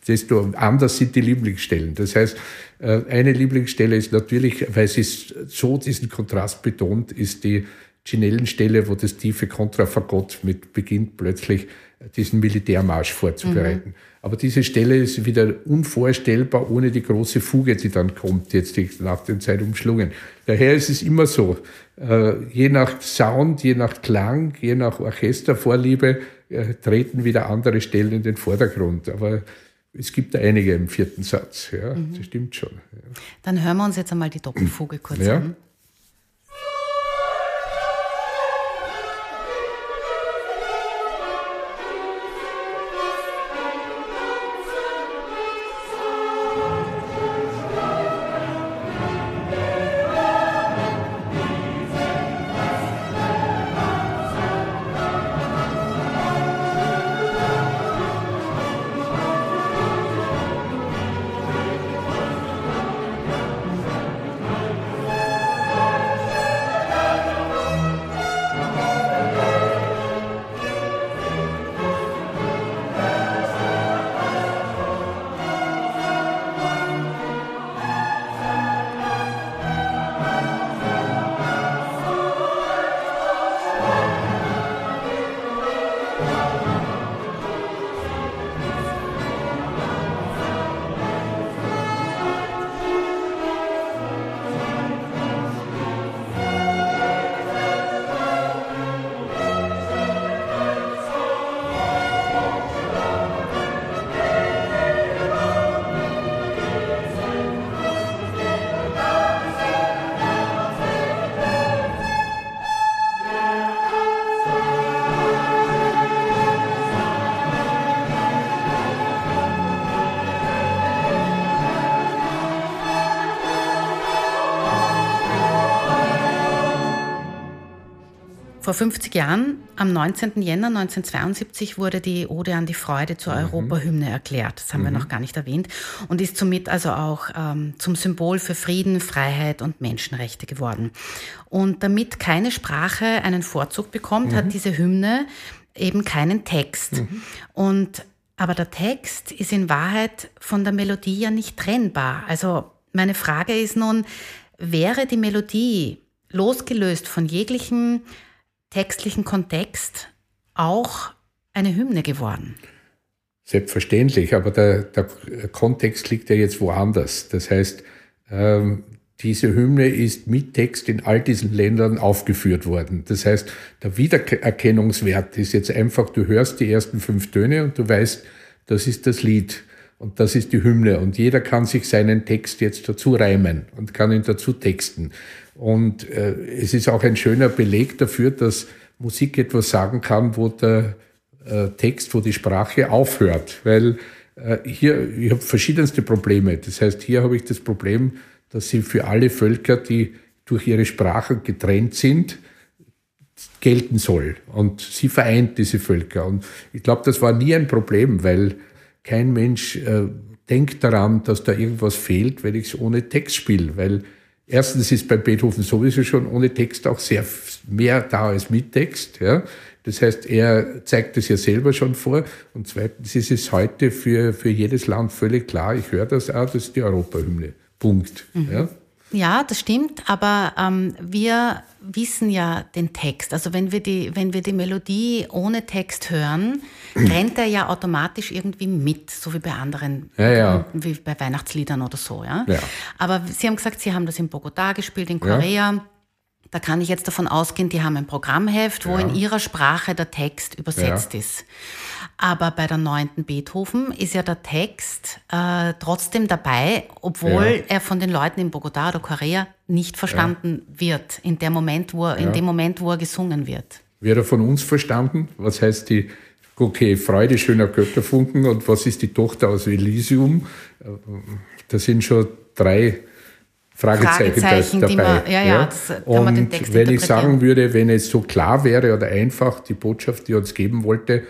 desto anders sind die Lieblingsstellen. Das heißt, äh, eine Lieblingsstelle ist natürlich, weil sie so diesen Kontrast betont, ist die Ginellenstelle, wo das tiefe Kontrafagott mit beginnt, plötzlich diesen Militärmarsch vorzubereiten. Mhm. Aber diese Stelle ist wieder unvorstellbar ohne die große Fuge, die dann kommt, jetzt nach den Zeitumschlungen. Daher ist es immer so, äh, je nach Sound, je nach Klang, je nach Orchestervorliebe äh, treten wieder andere Stellen in den Vordergrund. Aber es gibt einige im vierten Satz, ja, mhm. das stimmt schon. Ja. Dann hören wir uns jetzt einmal die Doppelfuge kurz ja. an. Vor 50 Jahren, am 19. Jänner 1972, wurde die Ode an die Freude zur mhm. Europahymne erklärt. Das haben mhm. wir noch gar nicht erwähnt. Und ist somit also auch ähm, zum Symbol für Frieden, Freiheit und Menschenrechte geworden. Und damit keine Sprache einen Vorzug bekommt, mhm. hat diese Hymne eben keinen Text. Mhm. Und aber der Text ist in Wahrheit von der Melodie ja nicht trennbar. Also meine Frage ist nun, wäre die Melodie losgelöst von jeglichem textlichen Kontext auch eine Hymne geworden? Selbstverständlich, aber der, der Kontext liegt ja jetzt woanders. Das heißt, ähm, diese Hymne ist mit Text in all diesen Ländern aufgeführt worden. Das heißt, der Wiedererkennungswert ist jetzt einfach, du hörst die ersten fünf Töne und du weißt, das ist das Lied und das ist die Hymne und jeder kann sich seinen Text jetzt dazu reimen und kann ihn dazu texten. Und äh, es ist auch ein schöner Beleg dafür, dass Musik etwas sagen kann, wo der äh, Text, wo die Sprache aufhört. Weil äh, hier, ich habe verschiedenste Probleme. Das heißt, hier habe ich das Problem, dass sie für alle Völker, die durch ihre Sprache getrennt sind, gelten soll. Und sie vereint diese Völker. Und ich glaube, das war nie ein Problem, weil kein Mensch äh, denkt daran, dass da irgendwas fehlt, wenn ich es ohne Text spiele. Weil Erstens ist bei Beethoven sowieso schon ohne Text auch sehr mehr da als mit Text. Ja. Das heißt, er zeigt es ja selber schon vor. Und zweitens ist es heute für, für jedes Land völlig klar, ich höre das auch, das ist die Europahymne. Punkt. Mhm. Ja. Ja, das stimmt, aber ähm, wir wissen ja den Text. Also wenn wir, die, wenn wir die Melodie ohne Text hören, <clears throat> rennt er ja automatisch irgendwie mit, so wie bei anderen, ja, ja. wie bei Weihnachtsliedern oder so. Ja? ja? Aber Sie haben gesagt, Sie haben das in Bogotá gespielt, in Korea. Da kann ich jetzt davon ausgehen, die haben ein Programmheft, wo in ihrer Sprache der Text übersetzt ist. Aber bei der neunten Beethoven ist ja der Text äh, trotzdem dabei, obwohl ja. er von den Leuten in Bogotá oder Korea nicht verstanden ja. wird, in, der Moment, wo er, in dem Moment, wo er gesungen wird. Wird er von uns verstanden? Was heißt die, okay, Freude schöner Götterfunken und was ist die Tochter aus Elysium? Das sind schon drei Fragezeichen, Fragezeichen dabei. Man, ja, ja, Das, und wenn ich sagen würde, wenn es so klar wäre oder einfach die Botschaft, die er uns geben wollte,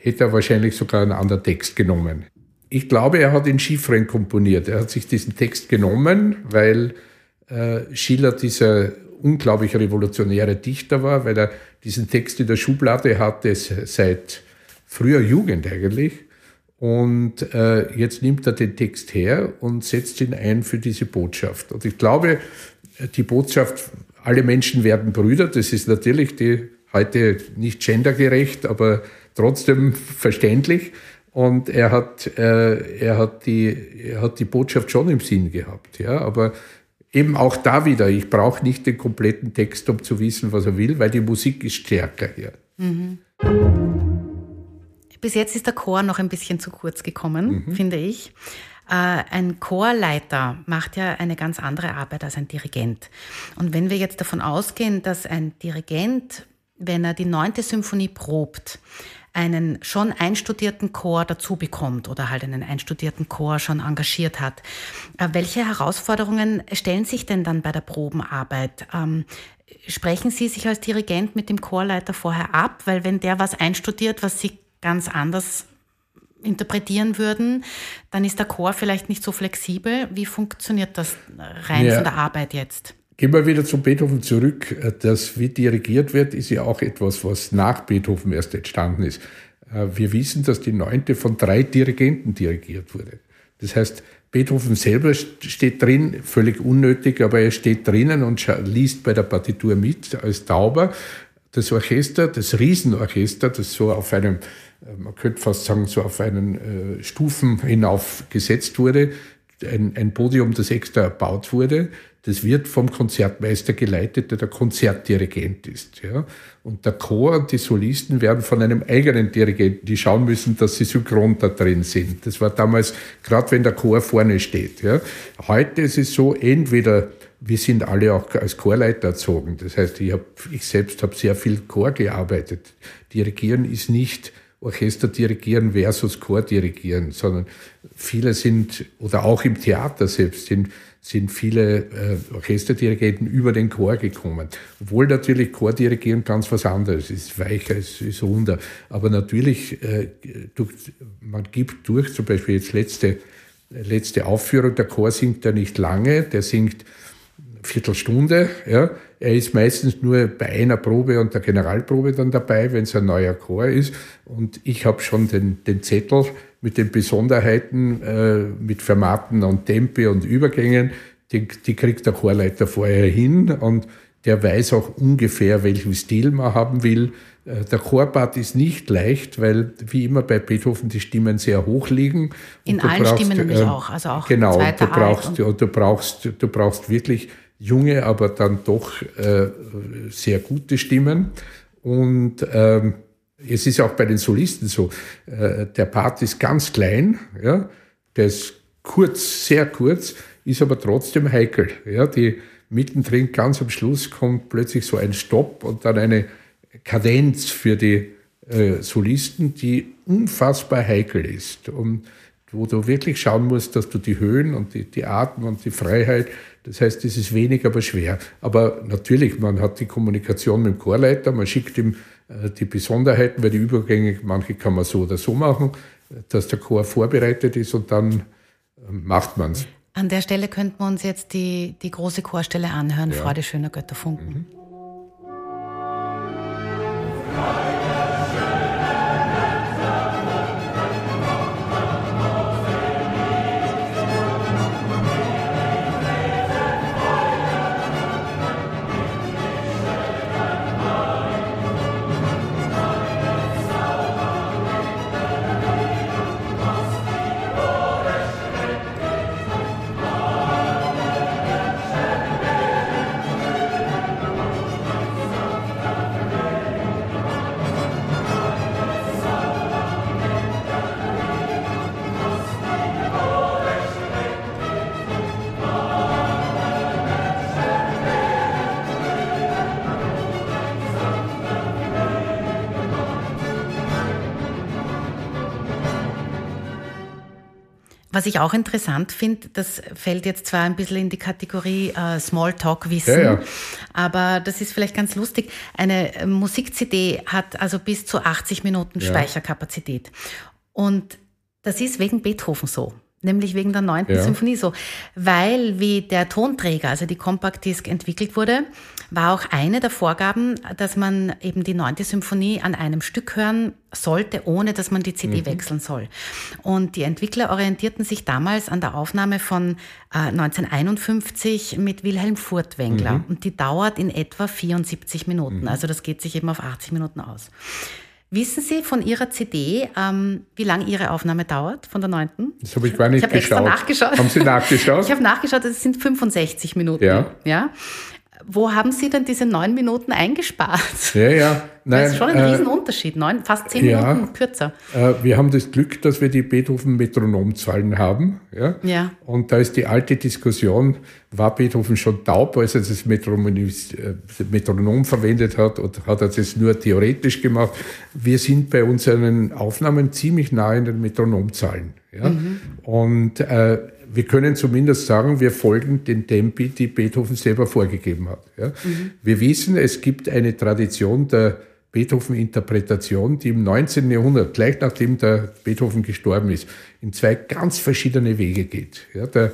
hätte er wahrscheinlich sogar einen anderen Text genommen. Ich glaube, er hat in Chiffren komponiert. Er hat sich diesen Text genommen, weil äh, Schiller dieser unglaublich revolutionäre Dichter war, weil er diesen Text in der Schublade hatte seit früher Jugend eigentlich. Und äh, jetzt nimmt er den Text her und setzt ihn ein für diese Botschaft. Und ich glaube, die Botschaft, alle Menschen werden Brüder, das ist natürlich die heute nicht gendergerecht, aber trotzdem verständlich. Und er hat, äh, er, hat die, er hat die Botschaft schon im Sinn gehabt. Ja? Aber eben auch da wieder, ich brauche nicht den kompletten Text, um zu wissen, was er will, weil die Musik ist stärker hier. Mhm. Bis jetzt ist der Chor noch ein bisschen zu kurz gekommen, mhm. finde ich. Äh, ein Chorleiter macht ja eine ganz andere Arbeit als ein Dirigent. Und wenn wir jetzt davon ausgehen, dass ein Dirigent, wenn er die neunte Symphonie probt, einen schon einstudierten Chor dazu bekommt oder halt einen einstudierten Chor schon engagiert hat. Äh, welche Herausforderungen stellen sich denn dann bei der Probenarbeit? Ähm, sprechen Sie sich als Dirigent mit dem Chorleiter vorher ab? Weil wenn der was einstudiert, was Sie ganz anders interpretieren würden, dann ist der Chor vielleicht nicht so flexibel. Wie funktioniert das rein ja. von der Arbeit jetzt? Gehen wir wieder zu Beethoven zurück. Das, wie dirigiert wird, ist ja auch etwas, was nach Beethoven erst entstanden ist. Äh, wir wissen, dass die neunte von drei Dirigenten dirigiert wurde. Das heißt, Beethoven selber steht drin, völlig unnötig, aber er steht drinnen und liest bei der Partitur mit als Tauber. Das Orchester, das Riesenorchester, das so auf einem, äh, man könnte fast sagen, so auf einen äh, Stufen hinauf gesetzt wurde, ein, ein Podium, das extra erbaut wurde, das wird vom Konzertmeister geleitet, der der Konzertdirigent ist. Ja? Und der Chor und die Solisten werden von einem eigenen Dirigenten, die schauen müssen, dass sie synchron da drin sind. Das war damals, gerade wenn der Chor vorne steht. Ja? Heute ist es so, entweder wir sind alle auch als Chorleiter erzogen. Das heißt, ich, hab, ich selbst habe sehr viel Chor gearbeitet. Dirigieren ist nicht Orchester dirigieren versus Chor dirigieren, sondern viele sind, oder auch im Theater selbst, sind, sind viele äh, Orchesterdirigenten über den Chor gekommen. Obwohl natürlich Chordirigieren ganz was anderes ist, weicher, es ist runder. Aber natürlich, äh, durch, man gibt durch, zum Beispiel jetzt letzte, letzte Aufführung, der Chor singt da nicht lange, der singt Viertelstunde. Ja. Er ist meistens nur bei einer Probe und der Generalprobe dann dabei, wenn es ein neuer Chor ist. Und ich habe schon den, den Zettel mit den Besonderheiten, äh, mit Formaten und Tempi und Übergängen, die, die kriegt der Chorleiter vorher hin und der weiß auch ungefähr, welchen Stil man haben will. Äh, der Chorpart ist nicht leicht, weil wie immer bei Beethoven die Stimmen sehr hoch liegen. In allen brauchst, Stimmen nämlich äh, auch, also auch genau. Du brauchst, und du brauchst, du brauchst wirklich junge, aber dann doch äh, sehr gute Stimmen. Und ähm, es ist auch bei den Solisten so, äh, der Part ist ganz klein, ja, der ist kurz, sehr kurz, ist aber trotzdem heikel. Ja, die mittendrin, ganz am Schluss, kommt plötzlich so ein Stopp und dann eine Kadenz für die äh, Solisten, die unfassbar heikel ist. Und wo du wirklich schauen musst, dass du die Höhen und die, die Atem und die Freiheit, das heißt, es ist wenig, aber schwer. Aber natürlich, man hat die Kommunikation mit dem Chorleiter, man schickt ihm die Besonderheiten, weil die Übergänge, manche kann man so oder so machen, dass der Chor vorbereitet ist und dann äh, macht man es. An der Stelle könnten wir uns jetzt die, die große Chorstelle anhören, ja. Freude schöner Götterfunken. Mhm. Was ich auch interessant finde, das fällt jetzt zwar ein bisschen in die Kategorie äh, Smalltalk-Wissen, ja, ja. aber das ist vielleicht ganz lustig. Eine äh, Musik-CD hat also bis zu 80 Minuten ja. Speicherkapazität. Und das ist wegen Beethoven so nämlich wegen der neunten ja. Symphonie so. Weil wie der Tonträger, also die Compact Disc entwickelt wurde, war auch eine der Vorgaben, dass man eben die neunte Symphonie an einem Stück hören sollte, ohne dass man die CD mhm. wechseln soll. Und die Entwickler orientierten sich damals an der Aufnahme von äh, 1951 mit Wilhelm Furtwängler. Mhm. Und die dauert in etwa 74 Minuten. Mhm. Also das geht sich eben auf 80 Minuten aus. Wissen Sie von Ihrer CD, ähm, wie lange Ihre Aufnahme dauert, von der neunten? Das habe ich gar nicht ich geschaut. Extra nachgeschaut. Haben Sie nachgeschaut? ich habe nachgeschaut, es sind 65 Minuten. Ja. ja. Wo haben Sie denn diese neun Minuten eingespart? Ja, ja. Nein, das ist schon ein äh, Riesenunterschied, neun, fast zehn ja, Minuten kürzer. Äh, wir haben das Glück, dass wir die Beethoven-Metronomzahlen haben. Ja? ja. Und da ist die alte Diskussion, war Beethoven schon taub, als er das Metronom, äh, Metronom verwendet hat, oder hat er das nur theoretisch gemacht? Wir sind bei unseren Aufnahmen ziemlich nah in den Metronomzahlen. Ja? Mhm. Und äh, wir können zumindest sagen, wir folgen den Tempi, die Beethoven selber vorgegeben hat. Ja? Mhm. Wir wissen, es gibt eine Tradition der Beethoven-Interpretation, die im 19. Jahrhundert, gleich nachdem der Beethoven gestorben ist, in zwei ganz verschiedene Wege geht. Ja, der,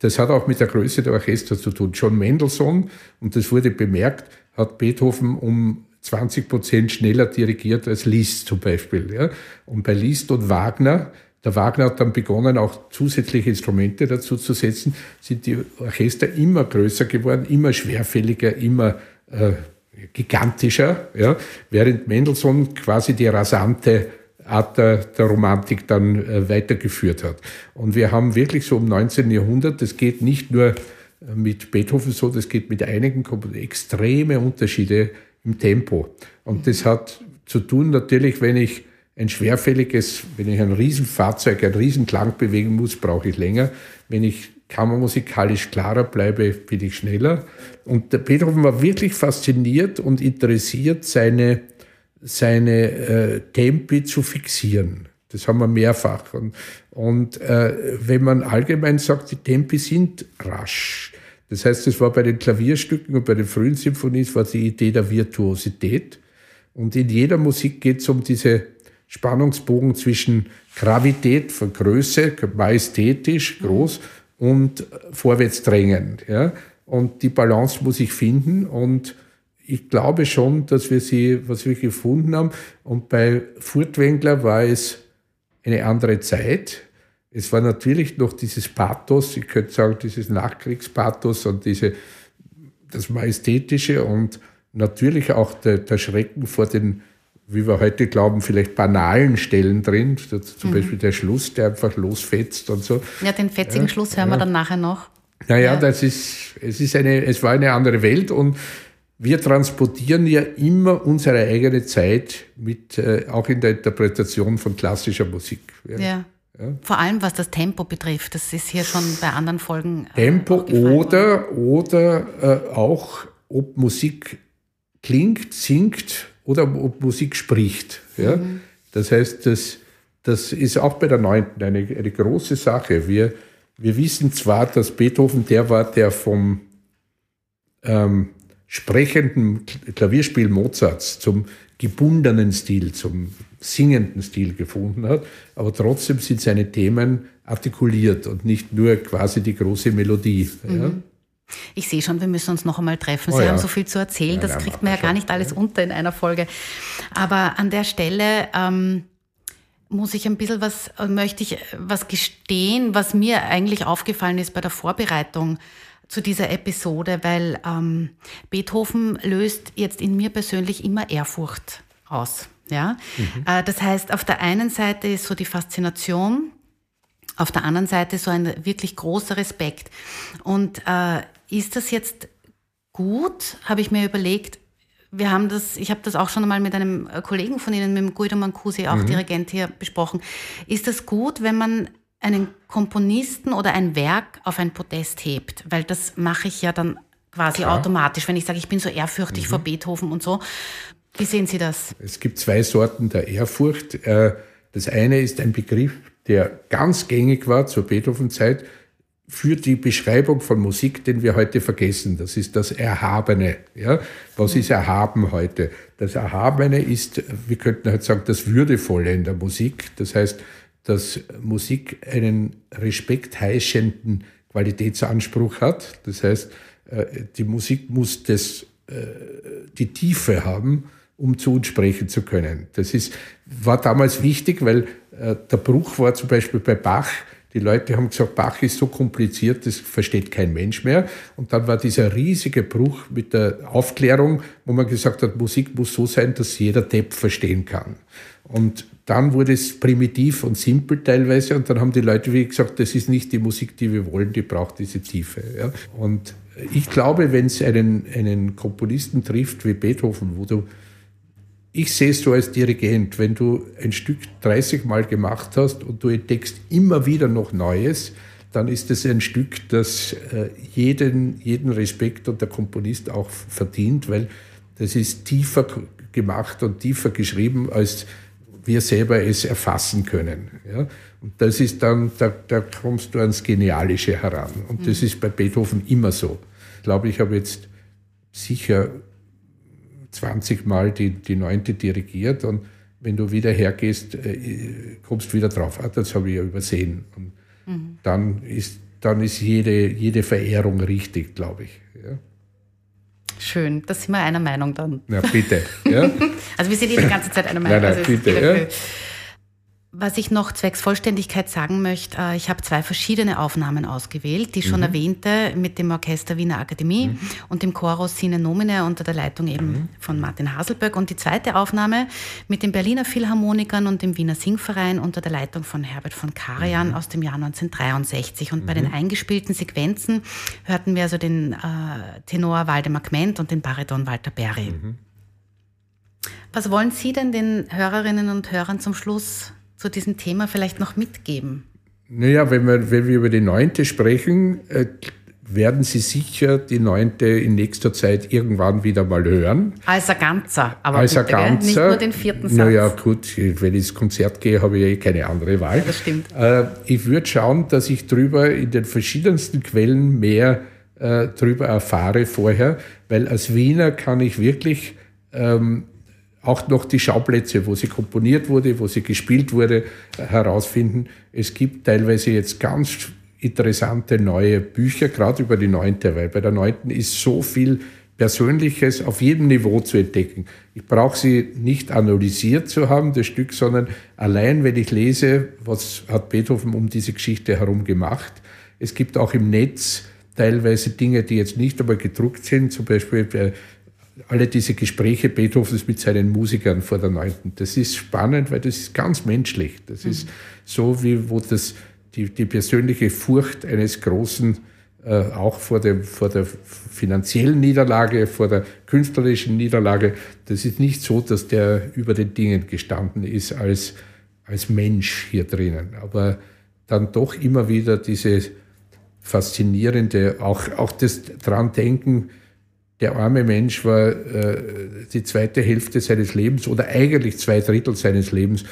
das hat auch mit der Größe der Orchester zu tun. John Mendelssohn, und das wurde bemerkt, hat Beethoven um 20 Prozent schneller dirigiert als Liszt zum Beispiel. Ja. Und bei Liszt und Wagner, der Wagner hat dann begonnen, auch zusätzliche Instrumente dazu zu setzen, sind die Orchester immer größer geworden, immer schwerfälliger, immer äh, gigantischer, ja, während Mendelssohn quasi die rasante Art der, der Romantik dann äh, weitergeführt hat. Und wir haben wirklich so im 19. Jahrhundert, das geht nicht nur äh, mit Beethoven so, das geht mit einigen Komponenten, extreme Unterschiede im Tempo. Und das hat zu tun natürlich, wenn ich ein schwerfälliges, wenn ich ein Riesenfahrzeug, ein Riesenklang bewegen muss, brauche ich länger. Wenn ich kammermusikalisch klarer bleibe, bin ich schneller. Und der Beethoven war wirklich fasziniert und interessiert, seine, seine äh, Tempi zu fixieren. Das haben wir mehrfach. Und, und äh, wenn man allgemein sagt, die Tempi sind rasch. Das heißt, es war bei den Klavierstücken und bei den frühen Symphonien war die Idee der Virtuosität. Und in jeder Musik geht es um diese Spannungsbogen zwischen Gravität von Größe, majestätisch, groß, und vorwärtsdrängen. Ja? Und die Balance muss ich finden. Und ich glaube schon, dass wir sie, was wir gefunden haben. Und bei Furtwängler war es eine andere Zeit. Es war natürlich noch dieses Pathos, ich könnte sagen, dieses Nachkriegspathos und diese, das Majestätische und natürlich auch der, der Schrecken vor den, wie wir heute glauben, vielleicht banalen Stellen drin. Zum mhm. Beispiel der Schluss, der einfach losfetzt und so. Ja, den fetzigen ja, Schluss hören ja. wir dann nachher noch. Naja, ja. das ist, es ist eine, es war eine andere Welt und wir transportieren ja immer unsere eigene Zeit mit, äh, auch in der Interpretation von klassischer Musik. Ja. ja. Vor allem was das Tempo betrifft, das ist hier schon bei anderen Folgen. Äh, Tempo oder, oder äh, auch, ob Musik klingt, singt oder ob Musik spricht. Ja? Mhm. Das heißt, das, das ist auch bei der Neunten eine, eine große Sache. Wir, wir wissen zwar, dass Beethoven der war, der vom ähm, sprechenden Klavierspiel Mozarts zum gebundenen Stil, zum singenden Stil gefunden hat, aber trotzdem sind seine Themen artikuliert und nicht nur quasi die große Melodie. Mhm. Ja? Ich sehe schon, wir müssen uns noch einmal treffen. Sie oh ja. haben so viel zu erzählen, das kriegt man ja gar nicht alles unter in einer Folge. Aber an der Stelle ähm, muss ich ein bisschen was, äh, möchte ich was gestehen, was mir eigentlich aufgefallen ist bei der Vorbereitung zu dieser Episode, weil ähm, Beethoven löst jetzt in mir persönlich immer Ehrfurcht aus. Ja? Mhm. Äh, das heißt, auf der einen Seite ist so die Faszination, auf der anderen Seite so ein wirklich großer Respekt. Und äh, ist das jetzt gut, habe ich mir überlegt, wir haben das, ich habe das auch schon mal mit einem Kollegen von Ihnen, mit dem Guido Mancusi, auch mhm. Dirigent hier besprochen. Ist das gut, wenn man einen Komponisten oder ein Werk auf ein Podest hebt? Weil das mache ich ja dann quasi Klar. automatisch, wenn ich sage, ich bin so ehrfürchtig mhm. vor Beethoven und so. Wie sehen Sie das? Es gibt zwei Sorten der Ehrfurcht. Äh, das eine ist ein Begriff, der ganz gängig war zur Beethoven-Zeit für die Beschreibung von Musik, den wir heute vergessen. Das ist das Erhabene. Ja? Was ist Erhaben heute? Das Erhabene ist, wir könnten halt sagen, das Würdevolle in der Musik. Das heißt, dass Musik einen respektheischenden Qualitätsanspruch hat. Das heißt, äh, die Musik muss das, äh, die Tiefe haben, um zu uns sprechen zu können. Das ist, war damals wichtig, weil der Bruch war zum Beispiel bei Bach. Die Leute haben gesagt, Bach ist so kompliziert, das versteht kein Mensch mehr. Und dann war dieser riesige Bruch mit der Aufklärung, wo man gesagt hat, Musik muss so sein, dass jeder Depp verstehen kann. Und dann wurde es primitiv und simpel teilweise und dann haben die Leute wie gesagt, das ist nicht die Musik, die wir wollen, die braucht diese Tiefe. Ja. Und ich glaube, wenn es einen, einen Komponisten trifft wie Beethoven, wo du ich sehe es so als Dirigent, wenn du ein Stück 30 Mal gemacht hast und du entdeckst immer wieder noch Neues, dann ist es ein Stück, das äh, jeden, jeden Respekt und der Komponist auch verdient, weil das ist tiefer gemacht und tiefer geschrieben, als wir selber es erfassen können. Ja? Und das ist dann, da, da kommst du ans Genialische heran. Und mhm. das ist bei Beethoven immer so. Ich glaube, ich habe jetzt sicher 20 Mal die, die neunte dirigiert und wenn du wieder hergehst, äh, kommst du wieder drauf, ah, das habe ich ja übersehen. Und mhm. dann ist, dann ist jede, jede Verehrung richtig, glaube ich. Ja. Schön, da sind wir einer Meinung dann. Na, bitte. Ja? <laughs> also wir sind eh die ganze Zeit einer Meinung. Nein, nein, also bitte. Ja. Was ich noch zwecks Vollständigkeit sagen möchte, äh, ich habe zwei verschiedene Aufnahmen ausgewählt. Die schon mhm. erwähnte mit dem Orchester Wiener Akademie mhm. und dem Chorus Sine Nomine unter der Leitung eben mhm. von Martin Haselböck. Und die zweite Aufnahme mit den Berliner Philharmonikern und dem Wiener Singverein unter der Leitung von Herbert von Karajan mhm. aus dem Jahr 1963. Und bei den mhm. eingespielten Sequenzen hörten wir also den äh, Tenor Waldemar Kment und den Bariton Walter Berry. Mhm. Was wollen Sie denn den Hörerinnen und Hörern zum Schluss zu diesem Thema vielleicht noch mitgeben? Naja, wenn wir, wenn wir über die Neunte sprechen, äh, werden Sie sicher die neunte in nächster Zeit irgendwann wieder mal hören. Als ein Ganzer, aber Als bitte, Ganzer, nicht nur den vierten Satz. Naja, gut, wenn ich ins Konzert gehe, habe ich eh keine andere Wahl. Das stimmt. Äh, ich würde schauen, dass ich drüber in den verschiedensten Quellen mehr äh, drüber erfahre vorher, weil als Wiener kann ich wirklich ähm, auch noch die Schauplätze, wo sie komponiert wurde, wo sie gespielt wurde, äh, herausfinden. Es gibt teilweise jetzt ganz interessante neue Bücher, gerade über die neunte, weil bei der neunten ist so viel Persönliches auf jedem Niveau zu entdecken. Ich brauche sie nicht analysiert zu haben, das Stück, sondern allein, wenn ich lese, was hat Beethoven um diese Geschichte herum gemacht. Es gibt auch im Netz teilweise Dinge, die jetzt nicht einmal gedruckt sind, zum Beispiel alle diese Gespräche Beethovens mit seinen Musikern vor der Neunten. Das ist spannend, weil das ist ganz menschlich. Das mhm. ist so, wie wo das die, die persönliche Furcht eines Großen äh, auch vor, dem, vor der finanziellen Niederlage, vor der künstlerischen Niederlage. Das ist nicht so, dass der über den Dingen gestanden ist als, als Mensch hier drinnen. Aber dann doch immer wieder diese faszinierende, auch, auch das dran denken, der arme Mensch war äh, die zweite Hälfte seines Lebens oder eigentlich zwei Drittel seines Lebens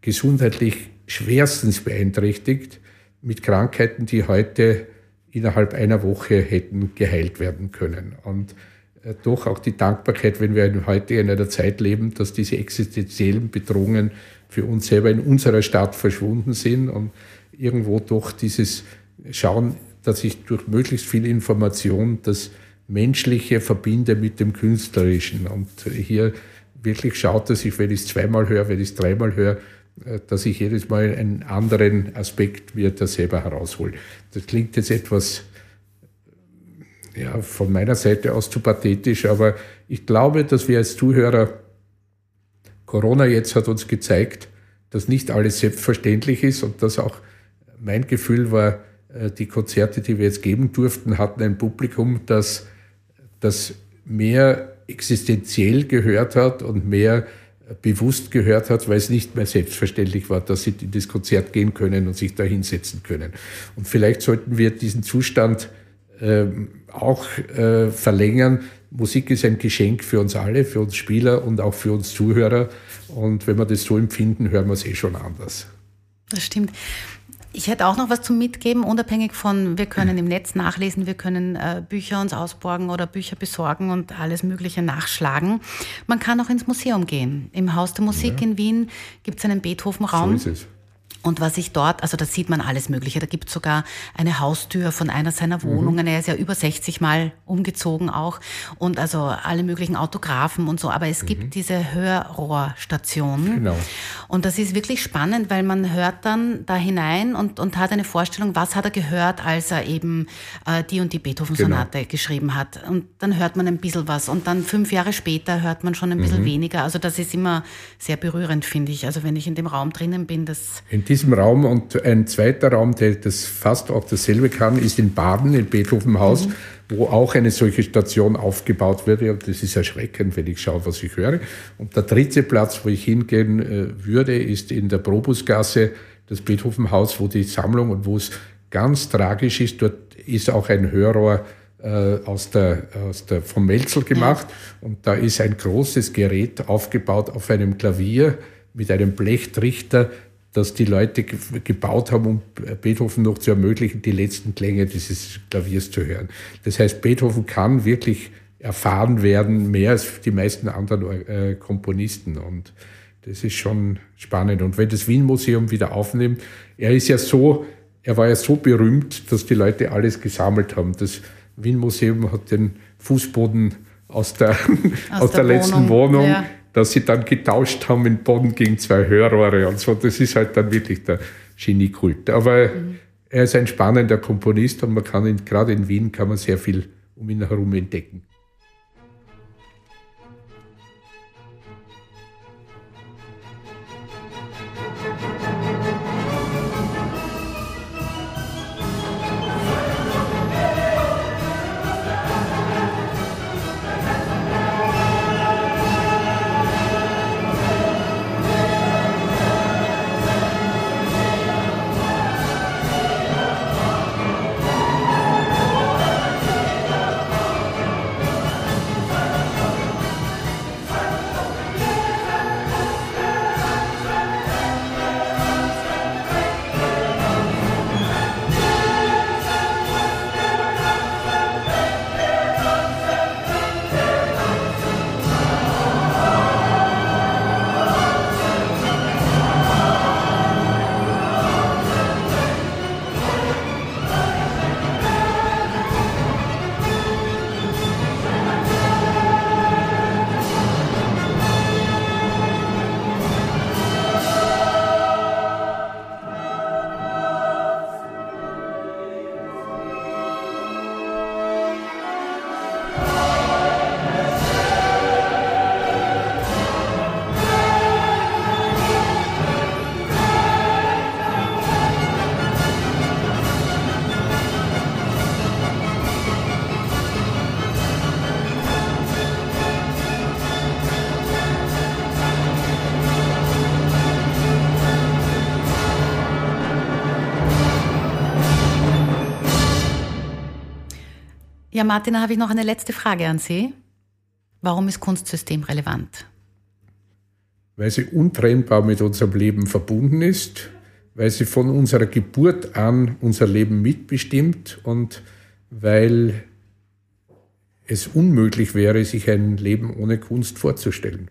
gesundheitlich schwerstens beeinträchtigt mit Krankheiten, die heute innerhalb einer Woche hätten geheilt werden können. Und äh, doch auch die Dankbarkeit, wenn wir heute in einer Zeit leben, dass diese existenziellen Bedrohungen für uns selber in unserer Stadt verschwunden sind und irgendwo doch dieses Schauen, dass ich durch möglichst viel Information das Menschliche verbinde mit dem Künstlerischen. Und hier wirklich schaut, dass ich, wenn ich es zweimal höre, wenn ich es dreimal höre, äh, dass ich jedes Mal einen anderen Aspekt mir da selber heraushole. Das klingt jetzt etwas ja, von meiner Seite aus zu pathetisch, aber ich glaube, dass wir als Zuhörer, Corona jetzt hat uns gezeigt, dass nicht alles selbstverständlich ist und dass auch mein Gefühl war, äh, die Konzerte, die wir jetzt geben durften, hatten ein Publikum, das, das mehr existenziell gehört hat und mehr bewusst gehört hat, weil es nicht mehr selbstverständlich war, dass sie in das Konzert gehen können und sich da hinsetzen können. Und vielleicht sollten wir diesen Zustand ähm, auch äh, verlängern. Musik ist ein Geschenk für uns alle, für uns Spieler und auch für uns Zuhörer. Und wenn wir das so empfinden, hören wir es eh schon anders. Das stimmt. Ich hätte auch noch was zum Mitgeben, unabhängig von, wir können im Netz nachlesen, wir können äh, Bücher uns ausborgen oder Bücher besorgen und alles Mögliche nachschlagen. Man kann auch ins Museum gehen. Im Haus der Musik ja. in Wien gibt es einen Beethoven-Raum. So ist es. Und was ich dort, also da sieht man alles Mögliche. Da gibt es sogar eine Haustür von einer seiner Wohnungen. Mhm. Er ist ja über 60 Mal umgezogen auch. Und also alle möglichen Autografen und so. Aber es mhm. gibt diese Hörrohrstationen. Genau. Und das ist wirklich spannend, weil man hört dann da hinein und, und hat eine Vorstellung, was hat er gehört, als er eben äh, die und die Beethoven-Sonate genau. geschrieben hat. Und dann hört man ein bisschen was. Und dann fünf Jahre später hört man schon ein bisschen mhm. weniger. Also das ist immer sehr berührend, finde ich. Also wenn ich in dem Raum drinnen bin, das diesem Raum und ein zweiter Raum, der das fast auch dasselbe kann, ist in Baden, im Beethovenhaus, mhm. Wo auch eine solche Station aufgebaut wurde. Und das ist erschreckend, wenn ich schaue, was ich höre. Und der dritte Platz, wo ich hingehen äh, würde, ist in der Probusgasse, das Beethovenhaus, wo die Sammlung und wo es ganz tragisch ist, dort ist auch ein Hörrohr äh, aus der, aus der, vom Melzel gemacht. Und da ist ein großes Gerät aufgebaut auf einem Klavier mit einem Blechtrichter, dass die Leute gebaut haben, um Beethoven noch zu ermöglichen, die letzten Klänge dieses Klaviers zu hören. Das heißt, Beethoven kann wirklich erfahren werden, mehr als die meisten anderen äh, Komponisten. Und das ist schon spannend. Und wenn das Wien-Museum wieder aufnimmt, er ist ja so, er war ja so berühmt, dass die Leute alles gesammelt haben. Das Wien-Museum hat den Fußboden aus der, <laughs> aus, aus der, der, letzten Wohnung, Wohnung ja dass sie dann getauscht haben in Bonn gegen zwei Hörrohre und so. Das ist halt dann wirklich der Geniekult. Aber mhm. er ist ein spannender Komponist und man kann ihn, gerade in Wien kann man sehr viel um ihn herum entdecken. Ja, Martin, da habe ich noch eine letzte Frage an Sie. Warum ist Kunstsystem relevant? Weil sie untrennbar mit unserem Leben verbunden ist, weil sie von unserer Geburt an unser Leben mitbestimmt und weil es unmöglich wäre, sich ein Leben ohne Kunst vorzustellen.